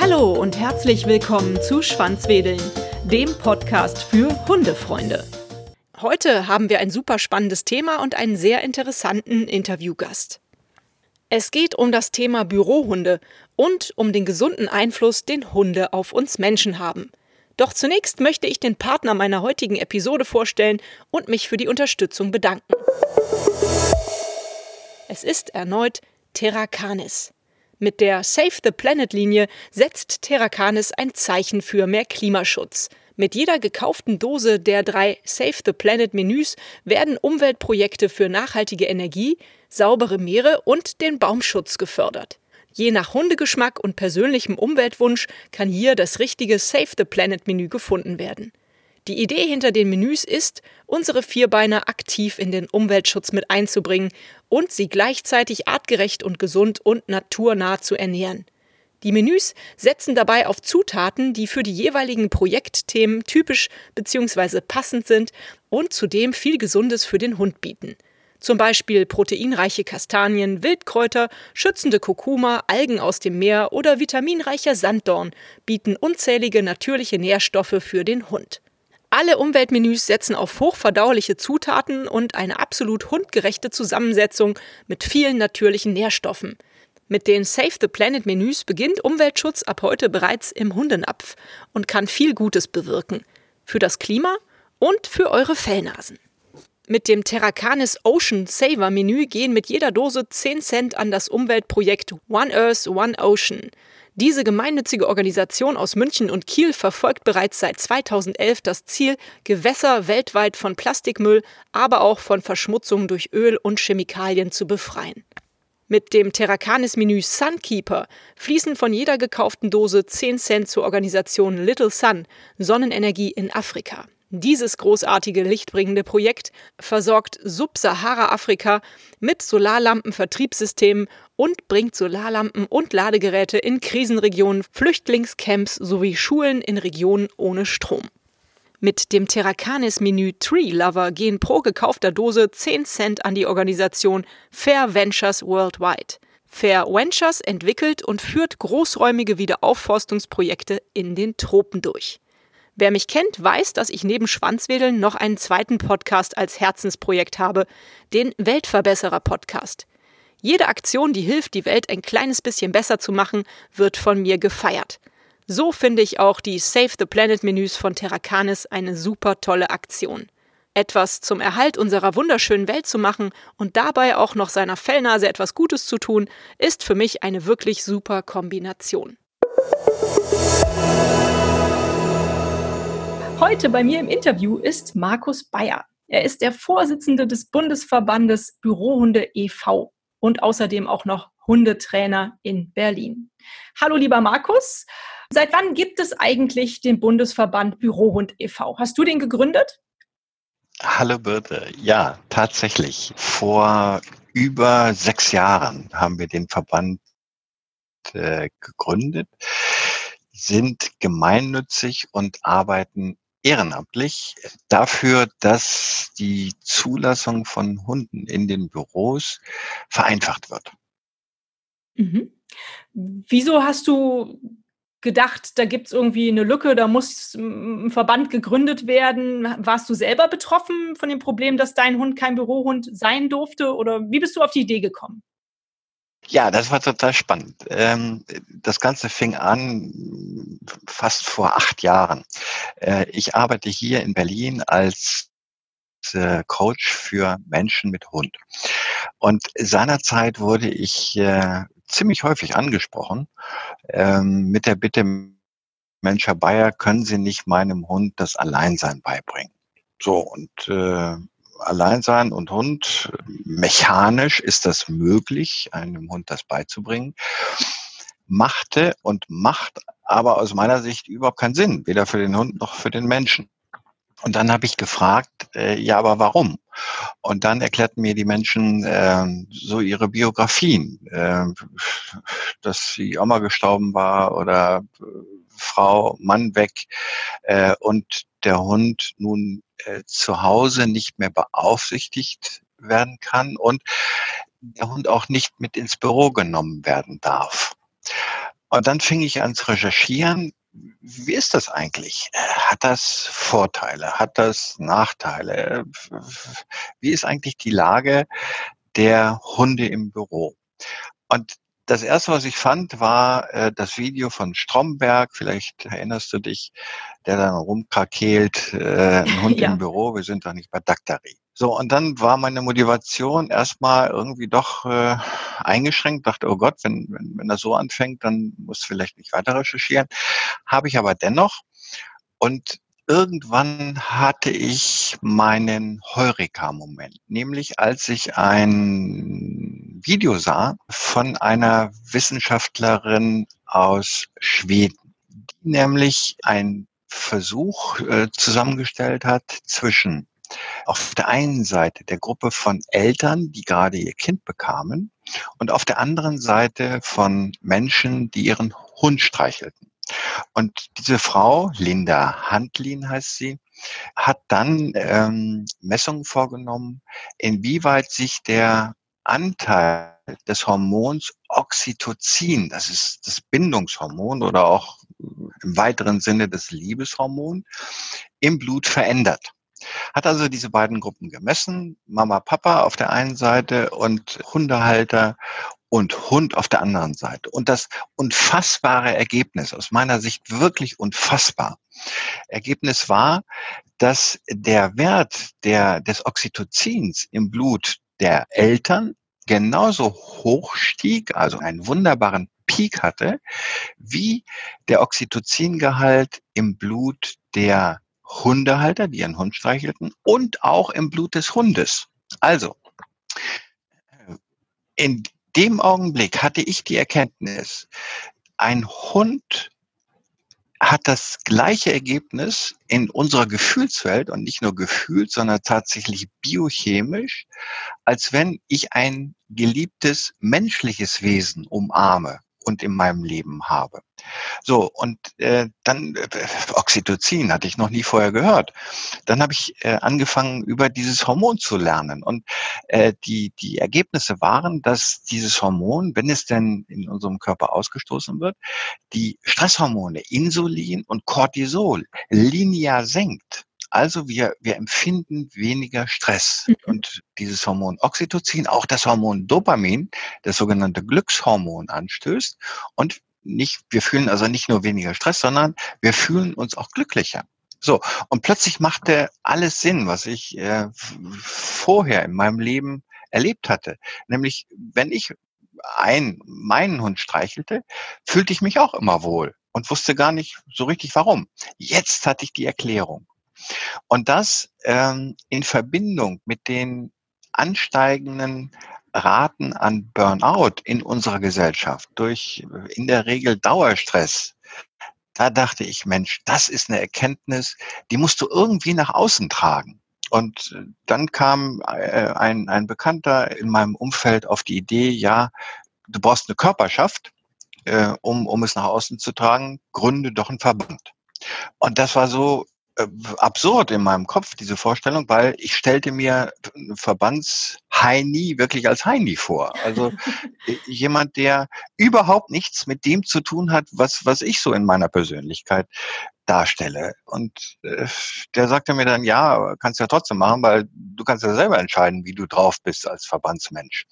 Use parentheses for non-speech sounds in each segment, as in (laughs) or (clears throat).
Hallo und herzlich willkommen zu Schwanzwedeln, dem Podcast für Hundefreunde. Heute haben wir ein super spannendes Thema und einen sehr interessanten Interviewgast. Es geht um das Thema Bürohunde und um den gesunden Einfluss, den Hunde auf uns Menschen haben. Doch zunächst möchte ich den Partner meiner heutigen Episode vorstellen und mich für die Unterstützung bedanken. Es ist erneut Terracanis. Mit der Save the Planet Linie setzt Terracanis ein Zeichen für mehr Klimaschutz. Mit jeder gekauften Dose der drei Save the Planet Menüs werden Umweltprojekte für nachhaltige Energie, saubere Meere und den Baumschutz gefördert. Je nach Hundegeschmack und persönlichem Umweltwunsch kann hier das richtige Save the Planet Menü gefunden werden. Die Idee hinter den Menüs ist, unsere Vierbeiner aktiv in den Umweltschutz mit einzubringen und sie gleichzeitig artgerecht und gesund und naturnah zu ernähren. Die Menüs setzen dabei auf Zutaten, die für die jeweiligen Projektthemen typisch bzw. passend sind und zudem viel Gesundes für den Hund bieten. Zum Beispiel proteinreiche Kastanien, Wildkräuter, schützende Kurkuma, Algen aus dem Meer oder vitaminreicher Sanddorn bieten unzählige natürliche Nährstoffe für den Hund. Alle Umweltmenüs setzen auf hochverdauliche Zutaten und eine absolut hundgerechte Zusammensetzung mit vielen natürlichen Nährstoffen. Mit den Save the Planet Menüs beginnt Umweltschutz ab heute bereits im Hundenapf und kann viel Gutes bewirken. Für das Klima und für eure Fellnasen. Mit dem Terracanis Ocean Saver Menü gehen mit jeder Dose 10 Cent an das Umweltprojekt One Earth, One Ocean. Diese gemeinnützige Organisation aus München und Kiel verfolgt bereits seit 2011 das Ziel, Gewässer weltweit von Plastikmüll, aber auch von Verschmutzung durch Öl und Chemikalien zu befreien. Mit dem Terracanis-Menü Sunkeeper fließen von jeder gekauften Dose 10 Cent zur Organisation Little Sun, Sonnenenergie in Afrika. Dieses großartige lichtbringende Projekt versorgt Subsahara-Afrika mit Solarlampen-Vertriebssystemen und bringt Solarlampen und Ladegeräte in Krisenregionen, Flüchtlingscamps sowie Schulen in Regionen ohne Strom. Mit dem Terracanis-Menü Tree Lover gehen pro gekaufter Dose 10 Cent an die Organisation Fair Ventures Worldwide. Fair Ventures entwickelt und führt großräumige Wiederaufforstungsprojekte in den Tropen durch. Wer mich kennt, weiß, dass ich neben Schwanzwedeln noch einen zweiten Podcast als Herzensprojekt habe, den Weltverbesserer Podcast. Jede Aktion, die hilft, die Welt ein kleines bisschen besser zu machen, wird von mir gefeiert. So finde ich auch die Save the Planet Menüs von Terracanis eine super tolle Aktion. Etwas zum Erhalt unserer wunderschönen Welt zu machen und dabei auch noch seiner Fellnase etwas Gutes zu tun, ist für mich eine wirklich super Kombination. Heute bei mir im Interview ist Markus Bayer. Er ist der Vorsitzende des Bundesverbandes Bürohunde e.V. und außerdem auch noch Hundetrainer in Berlin. Hallo lieber Markus, seit wann gibt es eigentlich den Bundesverband Bürohund e.V.? Hast du den gegründet? Hallo Birte, ja, tatsächlich. Vor über sechs Jahren haben wir den Verband äh, gegründet, sind gemeinnützig und arbeiten ehrenamtlich dafür, dass die Zulassung von Hunden in den Büros vereinfacht wird. Mhm. Wieso hast du gedacht, da gibt es irgendwie eine Lücke, da muss ein Verband gegründet werden? Warst du selber betroffen von dem Problem, dass dein Hund kein Bürohund sein durfte? Oder wie bist du auf die Idee gekommen? Ja, das war total spannend. Ähm, das Ganze fing an fast vor acht Jahren. Äh, ich arbeite hier in Berlin als äh, Coach für Menschen mit Hund. Und seinerzeit wurde ich äh, ziemlich häufig angesprochen ähm, mit der Bitte, Mensch, Herr Bayer, können Sie nicht meinem Hund das Alleinsein beibringen? So, und Alleinsein und Hund, mechanisch ist das möglich, einem Hund das beizubringen, machte und macht aber aus meiner Sicht überhaupt keinen Sinn, weder für den Hund noch für den Menschen. Und dann habe ich gefragt, äh, ja, aber warum? Und dann erklärten mir die Menschen äh, so ihre Biografien, äh, dass die Oma gestorben war oder äh, Frau, Mann weg äh, und der Hund nun äh, zu Hause nicht mehr beaufsichtigt werden kann und der Hund auch nicht mit ins Büro genommen werden darf. Und dann fing ich an zu recherchieren, wie ist das eigentlich? Hat das Vorteile? Hat das Nachteile? Wie ist eigentlich die Lage der Hunde im Büro? Und das erste, was ich fand, war äh, das Video von Stromberg. Vielleicht erinnerst du dich, der dann rumkrakeelt, äh, ein Hund (laughs) ja. im Büro. Wir sind doch nicht bei Daktari. So, und dann war meine Motivation erstmal irgendwie doch äh, eingeschränkt, dachte, oh Gott, wenn, wenn, wenn das so anfängt, dann muss vielleicht nicht weiter recherchieren. Habe ich aber dennoch. Und irgendwann hatte ich meinen Heureka-Moment, nämlich als ich ein Video sah von einer Wissenschaftlerin aus Schweden, die nämlich ein Versuch äh, zusammengestellt hat zwischen auf der einen Seite der Gruppe von Eltern, die gerade ihr Kind bekamen, und auf der anderen Seite von Menschen, die ihren Hund streichelten. Und diese Frau, Linda Handlin heißt sie, hat dann ähm, Messungen vorgenommen, inwieweit sich der Anteil des Hormons Oxytocin, das ist das Bindungshormon oder auch im weiteren Sinne das Liebeshormon, im Blut verändert. Hat also diese beiden Gruppen gemessen, Mama, Papa auf der einen Seite und Hundehalter und Hund auf der anderen Seite. Und das unfassbare Ergebnis, aus meiner Sicht wirklich unfassbar, Ergebnis war, dass der Wert der, des Oxytocins im Blut der Eltern genauso hoch stieg, also einen wunderbaren Peak hatte, wie der Oxytocingehalt im Blut der Hundehalter, die ihren Hund streichelten, und auch im Blut des Hundes. Also, in dem Augenblick hatte ich die Erkenntnis, ein Hund hat das gleiche Ergebnis in unserer Gefühlswelt und nicht nur gefühlt, sondern tatsächlich biochemisch, als wenn ich ein geliebtes menschliches Wesen umarme und in meinem Leben habe. So, und äh, dann äh, Oxytocin hatte ich noch nie vorher gehört. Dann habe ich äh, angefangen, über dieses Hormon zu lernen. Und äh, die, die Ergebnisse waren, dass dieses Hormon, wenn es denn in unserem Körper ausgestoßen wird, die Stresshormone Insulin und Cortisol linear senkt. Also wir, wir empfinden weniger Stress. Mhm. Und dieses Hormon Oxytocin, auch das Hormon Dopamin, das sogenannte Glückshormon anstößt. Und nicht, wir fühlen also nicht nur weniger Stress, sondern wir fühlen uns auch glücklicher. So, und plötzlich machte alles Sinn, was ich äh, vorher in meinem Leben erlebt hatte. Nämlich, wenn ich ein, meinen Hund streichelte, fühlte ich mich auch immer wohl und wusste gar nicht so richtig warum. Jetzt hatte ich die Erklärung. Und das ähm, in Verbindung mit den ansteigenden Raten an Burnout in unserer Gesellschaft durch in der Regel Dauerstress, da dachte ich, Mensch, das ist eine Erkenntnis, die musst du irgendwie nach außen tragen. Und dann kam äh, ein, ein Bekannter in meinem Umfeld auf die Idee, ja, du brauchst eine Körperschaft, äh, um, um es nach außen zu tragen, gründe doch einen Verband. Und das war so äh, absurd in meinem Kopf, diese Vorstellung, weil ich stellte mir Verbandsheini wirklich als Heini vor. Also (laughs) jemand, der überhaupt nichts mit dem zu tun hat, was, was ich so in meiner Persönlichkeit darstelle. Und äh, der sagte mir dann, ja, kannst ja trotzdem machen, weil du kannst ja selber entscheiden, wie du drauf bist als Verbandsmensch.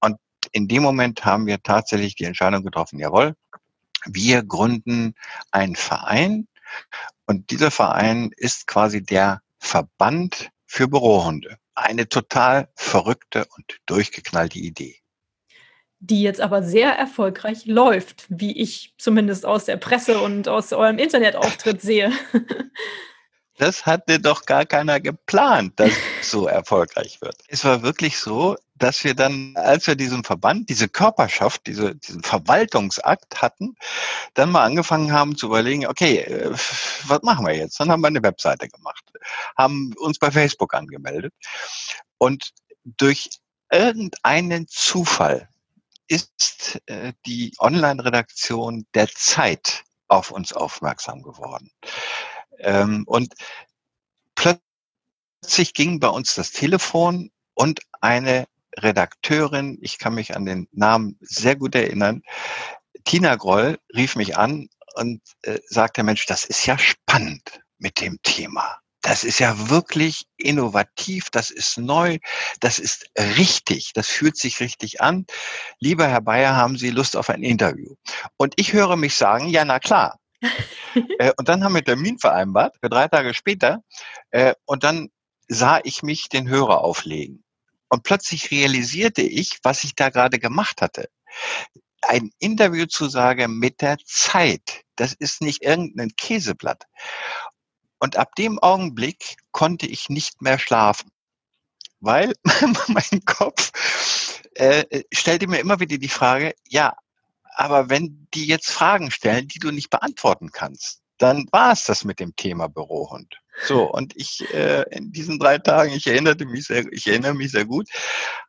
Und in dem Moment haben wir tatsächlich die Entscheidung getroffen, jawohl, wir gründen einen Verein, und dieser Verein ist quasi der Verband für Bürohunde. Eine total verrückte und durchgeknallte Idee. Die jetzt aber sehr erfolgreich läuft, wie ich zumindest aus der Presse und aus eurem Internetauftritt sehe. (laughs) Das hatte doch gar keiner geplant, dass (laughs) es so erfolgreich wird. Es war wirklich so, dass wir dann, als wir diesen Verband, diese Körperschaft, diese, diesen Verwaltungsakt hatten, dann mal angefangen haben zu überlegen, okay, äh, was machen wir jetzt? Dann haben wir eine Webseite gemacht, haben uns bei Facebook angemeldet und durch irgendeinen Zufall ist äh, die Online-Redaktion der Zeit auf uns aufmerksam geworden. Ähm, und plötzlich ging bei uns das Telefon und eine Redakteurin, ich kann mich an den Namen sehr gut erinnern, Tina Groll rief mich an und äh, sagte, Mensch, das ist ja spannend mit dem Thema. Das ist ja wirklich innovativ, das ist neu, das ist richtig, das fühlt sich richtig an. Lieber Herr Bayer, haben Sie Lust auf ein Interview? Und ich höre mich sagen, ja, na klar. (laughs) äh, und dann haben wir Termin vereinbart für drei Tage später. Äh, und dann sah ich mich den Hörer auflegen. Und plötzlich realisierte ich, was ich da gerade gemacht hatte ein Interview zu sagen mit der Zeit. Das ist nicht irgendein Käseblatt. Und ab dem Augenblick konnte ich nicht mehr schlafen, weil (laughs) mein Kopf äh, stellte mir immer wieder die Frage, ja, aber wenn die jetzt Fragen stellen, die du nicht beantworten kannst, dann war es das mit dem Thema Bürohund. So, und ich äh, in diesen drei Tagen, ich erinnerte mich sehr, ich erinnere mich sehr gut,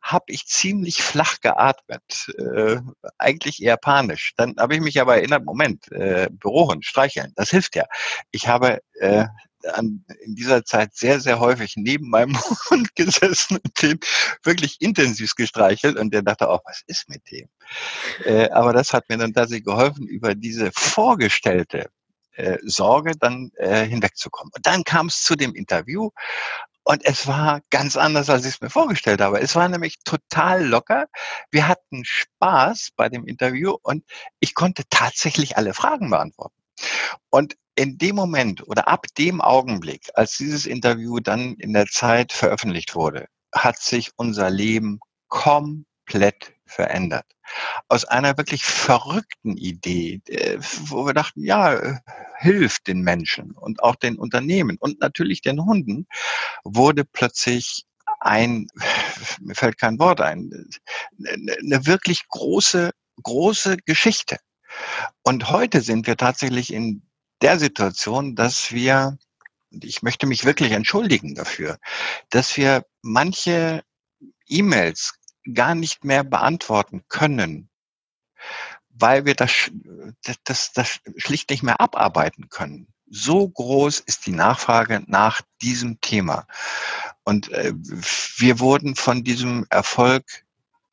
habe ich ziemlich flach geatmet, äh, eigentlich eher panisch. Dann habe ich mich aber erinnert, Moment, äh, Bürohund, streicheln, das hilft ja. Ich habe äh, an, in dieser Zeit sehr, sehr häufig neben meinem (laughs) Hund gesessen und den wirklich intensiv gestreichelt und der dachte auch, was ist mit dem? Äh, aber das hat mir dann tatsächlich geholfen, über diese vorgestellte äh, Sorge dann äh, hinwegzukommen. Und dann kam es zu dem Interview und es war ganz anders, als ich es mir vorgestellt habe. Es war nämlich total locker. Wir hatten Spaß bei dem Interview und ich konnte tatsächlich alle Fragen beantworten. Und in dem Moment oder ab dem Augenblick, als dieses Interview dann in der Zeit veröffentlicht wurde, hat sich unser Leben komplett verändert. Aus einer wirklich verrückten Idee, äh, wo wir dachten, ja, hilft den Menschen und auch den Unternehmen und natürlich den Hunden, wurde plötzlich ein, mir fällt kein Wort ein, eine wirklich große, große Geschichte. Und heute sind wir tatsächlich in der Situation, dass wir, ich möchte mich wirklich entschuldigen dafür, dass wir manche E-Mails gar nicht mehr beantworten können, weil wir das, das, das schlicht nicht mehr abarbeiten können. So groß ist die Nachfrage nach diesem Thema. Und äh, wir wurden von diesem Erfolg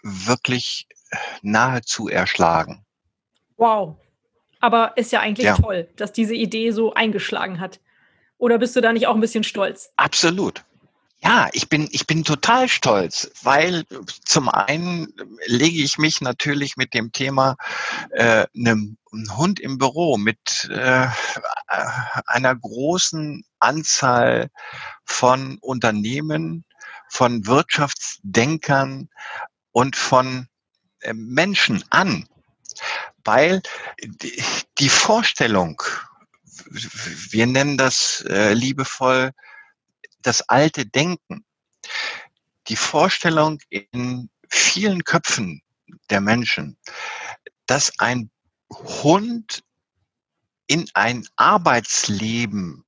wirklich nahezu erschlagen. Wow. Aber ist ja eigentlich ja. toll, dass diese Idee so eingeschlagen hat. Oder bist du da nicht auch ein bisschen stolz? Absolut. Ja, ich bin, ich bin total stolz, weil zum einen lege ich mich natürlich mit dem Thema äh, einem Hund im Büro mit äh, einer großen Anzahl von Unternehmen, von Wirtschaftsdenkern und von äh, Menschen an, weil die Vorstellung, wir nennen das äh, liebevoll das alte Denken, die Vorstellung in vielen Köpfen der Menschen, dass ein Hund in ein Arbeitsleben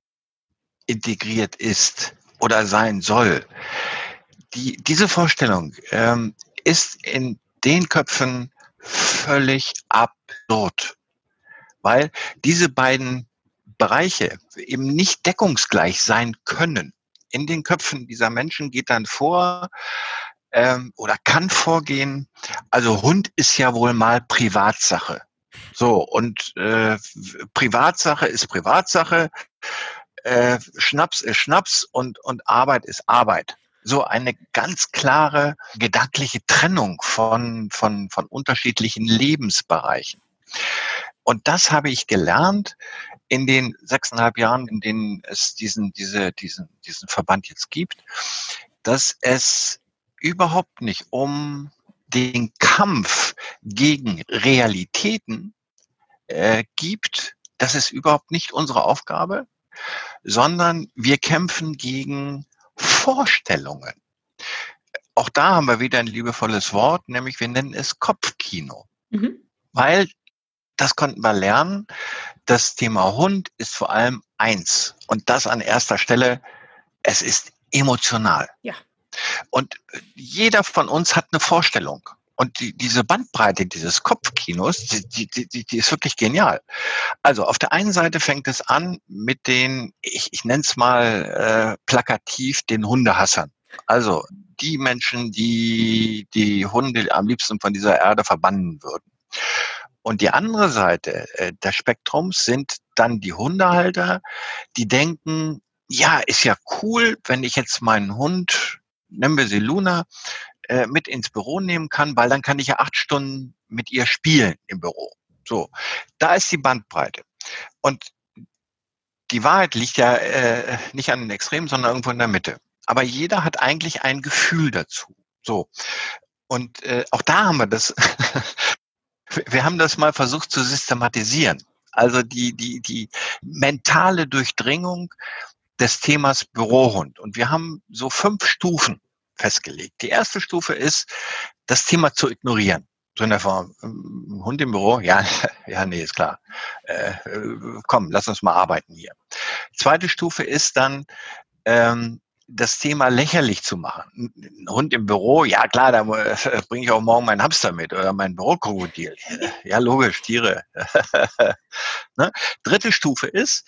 integriert ist oder sein soll. Die, diese Vorstellung ähm, ist in den Köpfen völlig absurd, weil diese beiden Bereiche eben nicht deckungsgleich sein können in den Köpfen dieser Menschen geht dann vor ähm, oder kann vorgehen, also Hund ist ja wohl mal Privatsache. So, und äh, Privatsache ist Privatsache, äh, Schnaps ist Schnaps und, und Arbeit ist Arbeit. So eine ganz klare gedankliche Trennung von, von, von unterschiedlichen Lebensbereichen. Und das habe ich gelernt in den sechseinhalb Jahren, in denen es diesen, diese, diesen, diesen Verband jetzt gibt, dass es überhaupt nicht um den Kampf gegen Realitäten äh, gibt. Das ist überhaupt nicht unsere Aufgabe, sondern wir kämpfen gegen Vorstellungen. Auch da haben wir wieder ein liebevolles Wort, nämlich wir nennen es Kopfkino. Mhm. Weil das konnten wir lernen. Das Thema Hund ist vor allem eins und das an erster Stelle. Es ist emotional. Ja. Und jeder von uns hat eine Vorstellung. Und die, diese Bandbreite dieses Kopfkinos, die, die, die, die ist wirklich genial. Also auf der einen Seite fängt es an mit den, ich, ich nenne es mal äh, plakativ, den Hundehassern. Also die Menschen, die die Hunde am liebsten von dieser Erde verbannen würden. Und die andere Seite äh, des Spektrums sind dann die Hundehalter, die denken, ja, ist ja cool, wenn ich jetzt meinen Hund, nennen wir sie Luna, äh, mit ins Büro nehmen kann, weil dann kann ich ja acht Stunden mit ihr spielen im Büro. So, da ist die Bandbreite. Und die Wahrheit liegt ja äh, nicht an den Extremen, sondern irgendwo in der Mitte. Aber jeder hat eigentlich ein Gefühl dazu. So. Und äh, auch da haben wir das (laughs) wir haben das mal versucht zu systematisieren. Also die, die, die mentale Durchdringung des Themas Bürohund. Und wir haben so fünf Stufen festgelegt. Die erste Stufe ist, das Thema zu ignorieren. So in der Form, ähm, Hund im Büro? Ja, (laughs) ja, nee, ist klar. Äh, äh, komm, lass uns mal arbeiten hier. Zweite Stufe ist dann, ähm, das Thema lächerlich zu machen. Ein Hund im Büro, ja klar, da äh, bringe ich auch morgen meinen Hamster mit oder mein Bürokrokodil. (laughs) Ja, logisch, Tiere. (laughs) ne? Dritte Stufe ist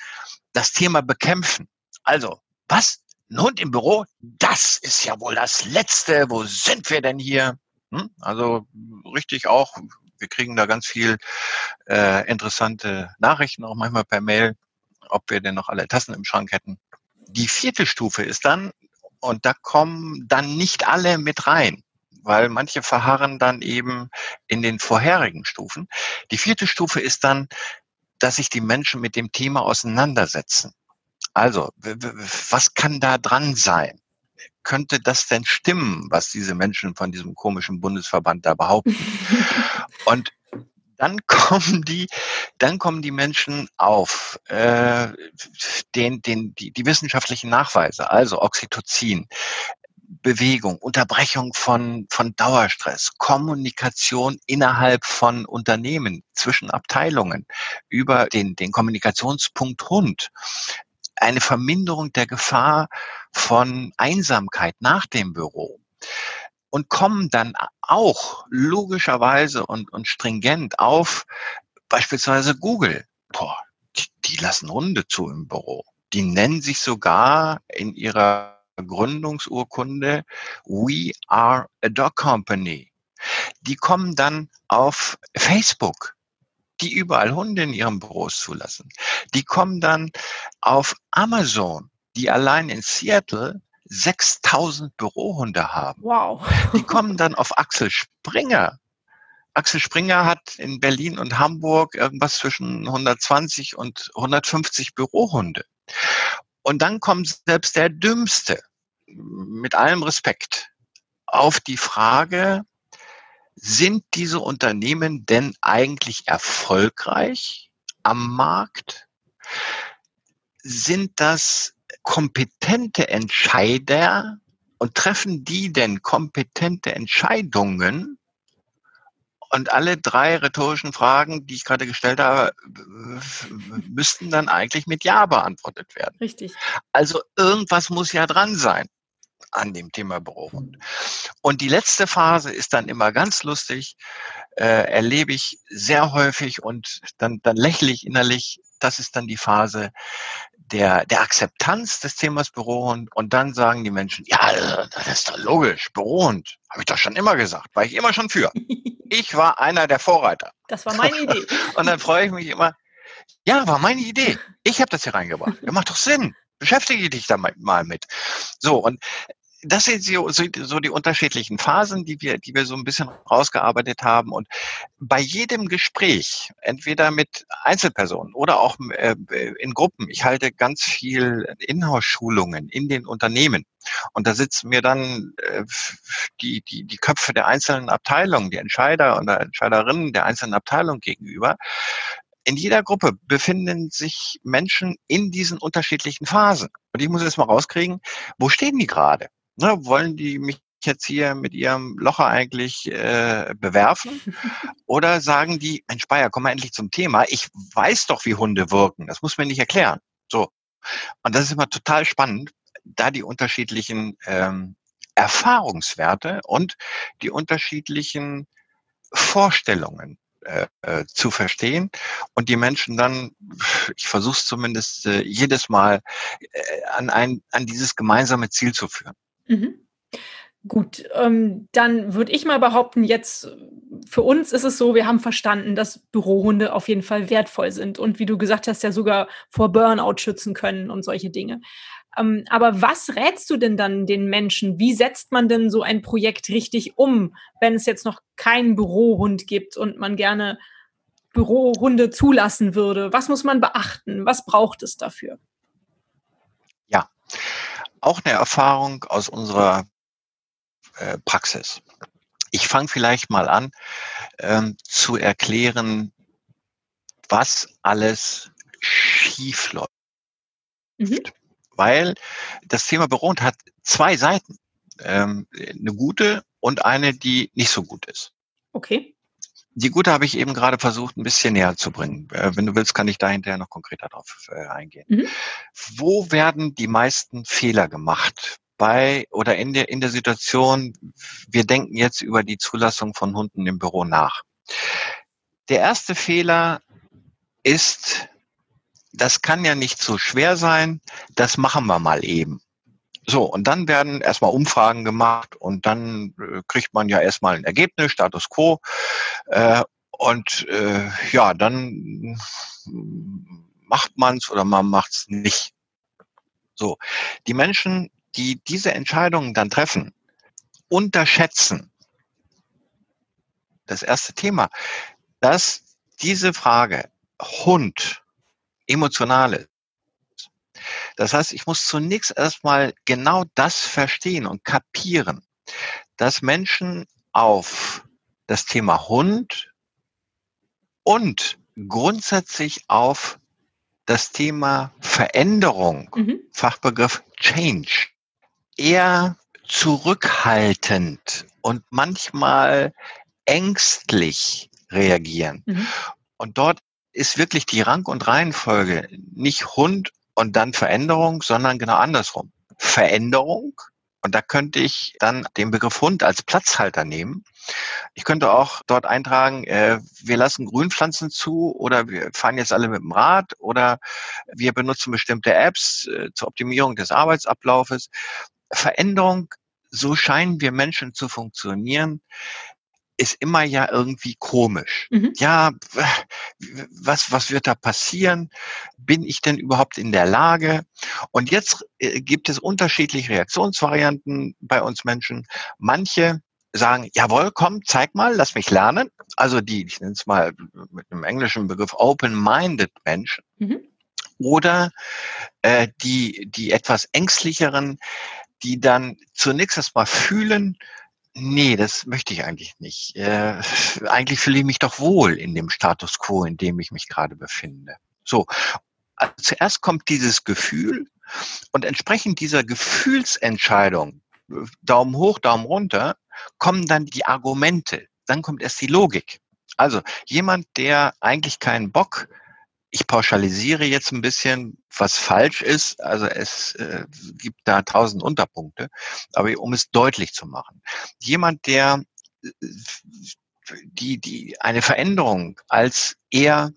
das Thema bekämpfen. Also, was? Ein Hund im Büro? Das ist ja wohl das Letzte. Wo sind wir denn hier? Hm? Also richtig auch, wir kriegen da ganz viel äh, interessante Nachrichten, auch manchmal per Mail, ob wir denn noch alle Tassen im Schrank hätten. Die vierte Stufe ist dann, und da kommen dann nicht alle mit rein, weil manche verharren dann eben in den vorherigen Stufen. Die vierte Stufe ist dann, dass sich die Menschen mit dem Thema auseinandersetzen. Also, was kann da dran sein? Könnte das denn stimmen, was diese Menschen von diesem komischen Bundesverband da behaupten? (laughs) Und dann (laughs) kommen die, dann kommen die Menschen auf äh, den, den, die, die wissenschaftlichen Nachweise, also Oxytocin, Bewegung, Unterbrechung von, von Dauerstress, Kommunikation innerhalb von Unternehmen, zwischen Abteilungen, über den, den Kommunikationspunkt Hund, eine Verminderung der Gefahr von Einsamkeit nach dem Büro und kommen dann auch logischerweise und, und stringent auf beispielsweise Google. Boah, die, die lassen Hunde zu im Büro. Die nennen sich sogar in ihrer Gründungsurkunde We are a Dog Company. Die kommen dann auf Facebook, die überall Hunde in ihren Büros zulassen. Die kommen dann auf Amazon, die allein in Seattle 6000 Bürohunde haben. Wow. Die kommen dann auf Axel Springer. Axel Springer hat in Berlin und Hamburg irgendwas zwischen 120 und 150 Bürohunde. Und dann kommt selbst der Dümmste, mit allem Respekt, auf die Frage, sind diese Unternehmen denn eigentlich erfolgreich am Markt? Sind das kompetente Entscheider und treffen die denn kompetente Entscheidungen? Und alle drei rhetorischen Fragen, die ich gerade gestellt habe, müssten dann eigentlich mit Ja beantwortet werden. Richtig. Also irgendwas muss ja dran sein an dem Thema Bürohund. Und die letzte Phase ist dann immer ganz lustig, äh, erlebe ich sehr häufig und dann, dann lächle ich innerlich. Das ist dann die Phase, der, der Akzeptanz des Themas Bürohund und dann sagen die Menschen, ja, das ist doch logisch, Bürohund, habe ich doch schon immer gesagt, war ich immer schon für. (laughs) Ich war einer der Vorreiter. Das war meine Idee. (laughs) und dann freue ich mich immer, ja, war meine Idee. Ich habe das hier reingebracht. Das macht doch Sinn. Beschäftige dich da mal mit. So, und das sind so, so die unterschiedlichen Phasen, die wir, die wir so ein bisschen rausgearbeitet haben. Und bei jedem Gespräch, entweder mit Einzelpersonen oder auch äh, in Gruppen, ich halte ganz viel Inhouse-Schulungen in den Unternehmen. Und da sitzen mir dann äh, die, die, die Köpfe der einzelnen Abteilungen, die Entscheider und Entscheiderinnen der einzelnen Abteilungen gegenüber. In jeder Gruppe befinden sich Menschen in diesen unterschiedlichen Phasen. Und ich muss jetzt mal rauskriegen, wo stehen die gerade? Ne, wollen die mich jetzt hier mit ihrem Locher eigentlich äh, bewerfen? Oder sagen die, Mensch Bayer, komm mal endlich zum Thema. Ich weiß doch, wie Hunde wirken. Das muss mir nicht erklären. So. Und das ist immer total spannend, da die unterschiedlichen ähm, Erfahrungswerte und die unterschiedlichen Vorstellungen äh, äh zu verstehen und die Menschen dann, ich versuche es zumindest äh, jedes Mal, äh, an, ein, an dieses gemeinsame Ziel zu führen. Mhm. Gut, ähm, dann würde ich mal behaupten, jetzt für uns ist es so, wir haben verstanden, dass Bürohunde auf jeden Fall wertvoll sind und wie du gesagt hast, ja sogar vor Burnout schützen können und solche Dinge. Ähm, aber was rätst du denn dann den Menschen? Wie setzt man denn so ein Projekt richtig um, wenn es jetzt noch keinen Bürohund gibt und man gerne Bürohunde zulassen würde? Was muss man beachten? Was braucht es dafür? Ja, auch eine Erfahrung aus unserer äh, Praxis. Ich fange vielleicht mal an ähm, zu erklären, was alles schief läuft. Mhm. Weil das Thema Bürohund hat zwei Seiten. Ähm, eine gute und eine, die nicht so gut ist. Okay. Die gute habe ich eben gerade versucht, ein bisschen näher zu bringen. Äh, wenn du willst, kann ich da hinterher noch konkreter drauf äh, eingehen. Mhm. Wo werden die meisten Fehler gemacht? Bei oder in der, in der Situation, wir denken jetzt über die Zulassung von Hunden im Büro nach. Der erste Fehler ist, das kann ja nicht so schwer sein, das machen wir mal eben. So, und dann werden erstmal Umfragen gemacht und dann äh, kriegt man ja erstmal ein Ergebnis, Status quo. Äh, und äh, ja, dann macht man es oder man macht es nicht. So, die Menschen, die diese Entscheidungen dann treffen, unterschätzen das erste Thema, dass diese Frage Hund emotional ist das heißt, ich muss zunächst erstmal genau das verstehen und kapieren, dass Menschen auf das Thema Hund und grundsätzlich auf das Thema Veränderung, mhm. Fachbegriff Change, eher zurückhaltend und manchmal ängstlich reagieren. Mhm. Und dort ist wirklich die Rang- und Reihenfolge nicht Hund und dann Veränderung, sondern genau andersrum. Veränderung, und da könnte ich dann den Begriff Hund als Platzhalter nehmen. Ich könnte auch dort eintragen, äh, wir lassen Grünpflanzen zu oder wir fahren jetzt alle mit dem Rad oder wir benutzen bestimmte Apps äh, zur Optimierung des Arbeitsablaufes. Veränderung, so scheinen wir Menschen zu funktionieren, ist immer ja irgendwie komisch. Mhm. Ja, was, was wird da passieren? Bin ich denn überhaupt in der Lage? Und jetzt äh, gibt es unterschiedliche Reaktionsvarianten bei uns Menschen. Manche sagen, jawohl, komm, zeig mal, lass mich lernen. Also die, ich nenne es mal mit einem englischen Begriff open-minded Menschen. Mhm. Oder äh, die, die etwas ängstlicheren, die dann zunächst erstmal fühlen, Nee, das möchte ich eigentlich nicht. Äh, (laughs) eigentlich fühle ich mich doch wohl in dem Status quo, in dem ich mich gerade befinde. So, also zuerst kommt dieses Gefühl und entsprechend dieser Gefühlsentscheidung, Daumen hoch, Daumen runter, kommen dann die Argumente. Dann kommt erst die Logik. Also jemand, der eigentlich keinen Bock ich pauschalisiere jetzt ein bisschen, was falsch ist. Also es äh, gibt da tausend Unterpunkte, aber um es deutlich zu machen. Jemand, der äh, die, die eine Veränderung als eher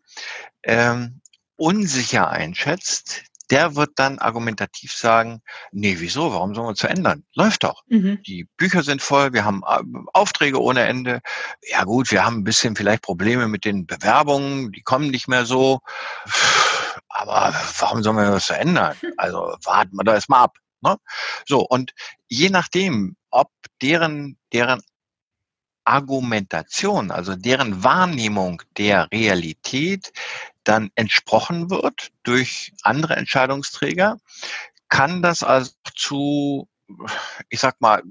ähm, unsicher einschätzt, der wird dann argumentativ sagen, nee, wieso, warum sollen wir zu ändern? Läuft doch. Mhm. Die Bücher sind voll, wir haben äh, Aufträge ohne Ende. Ja gut, wir haben ein bisschen vielleicht Probleme mit den Bewerbungen, die kommen nicht mehr so. Aber warum sollen wir das zu ändern? Also warten wir da erstmal ab. Ne? So, und je nachdem, ob deren, deren Argumentation, also deren Wahrnehmung der Realität dann entsprochen wird durch andere Entscheidungsträger, kann das also zu, ich sag mal,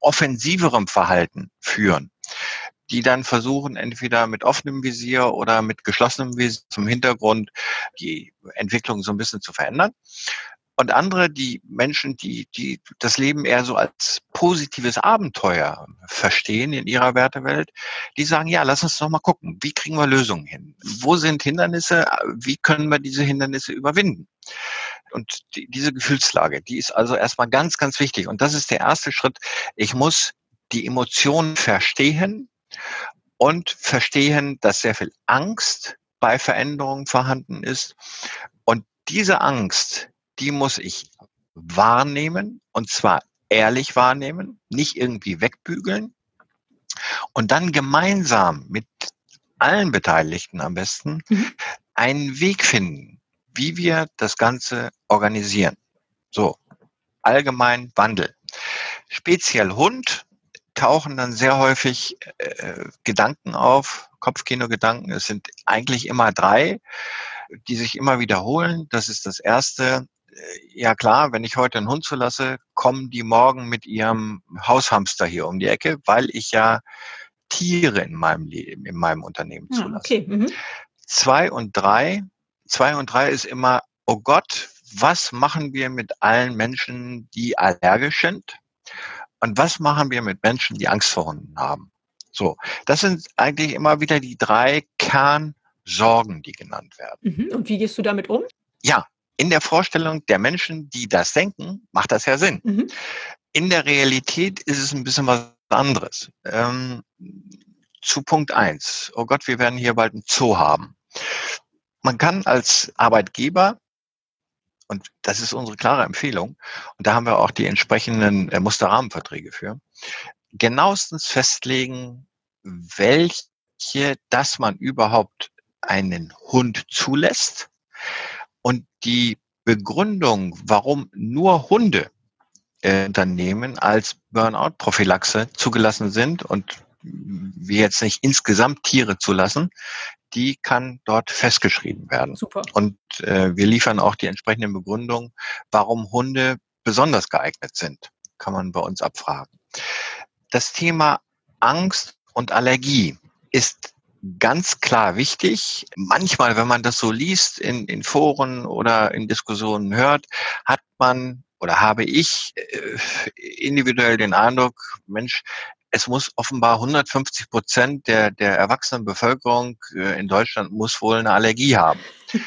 offensiverem Verhalten führen, die dann versuchen, entweder mit offenem Visier oder mit geschlossenem Visier zum Hintergrund die Entwicklung so ein bisschen zu verändern. Und andere, die Menschen, die, die das Leben eher so als positives Abenteuer verstehen in ihrer Wertewelt, die sagen, ja, lass uns doch mal gucken, wie kriegen wir Lösungen hin? Wo sind Hindernisse? Wie können wir diese Hindernisse überwinden? Und die, diese Gefühlslage, die ist also erstmal ganz, ganz wichtig. Und das ist der erste Schritt. Ich muss die Emotionen verstehen und verstehen, dass sehr viel Angst bei Veränderungen vorhanden ist. Und diese Angst, die muss ich wahrnehmen und zwar ehrlich wahrnehmen, nicht irgendwie wegbügeln und dann gemeinsam mit allen Beteiligten am besten mhm. einen Weg finden, wie wir das Ganze organisieren. So, allgemein Wandel. Speziell Hund tauchen dann sehr häufig äh, Gedanken auf, Kopfkino-Gedanken. Es sind eigentlich immer drei, die sich immer wiederholen. Das ist das erste. Äh, ja klar, wenn ich heute einen Hund zulasse, kommen die morgen mit ihrem Haushamster hier um die Ecke, weil ich ja Tiere in meinem Leben, in meinem Unternehmen ah, zulasse. Okay. Mhm. Zwei und drei. Zwei und drei ist immer, oh Gott, was machen wir mit allen Menschen, die allergisch sind? Und was machen wir mit Menschen, die Angst vor Hunden haben? So, das sind eigentlich immer wieder die drei Kernsorgen, die genannt werden. Mhm. Und wie gehst du damit um? Ja, in der Vorstellung der Menschen, die das denken, macht das ja Sinn. Mhm. In der Realität ist es ein bisschen was anderes. Ähm, zu Punkt eins. Oh Gott, wir werden hier bald ein Zoo haben. Man kann als Arbeitgeber und das ist unsere klare Empfehlung, und da haben wir auch die entsprechenden äh, Musterrahmenverträge für, genauestens festlegen, welche, dass man überhaupt einen Hund zulässt und die Begründung, warum nur Hunde äh, Unternehmen als Burnout-Prophylaxe zugelassen sind und wir jetzt nicht insgesamt Tiere zulassen, die kann dort festgeschrieben werden. Super. Und äh, wir liefern auch die entsprechenden Begründungen, warum Hunde besonders geeignet sind, kann man bei uns abfragen. Das Thema Angst und Allergie ist ganz klar wichtig. Manchmal, wenn man das so liest in, in Foren oder in Diskussionen hört, hat man oder habe ich äh, individuell den Eindruck, Mensch, es muss offenbar 150 Prozent der, der erwachsenen Bevölkerung äh, in Deutschland muss wohl eine Allergie haben. (laughs)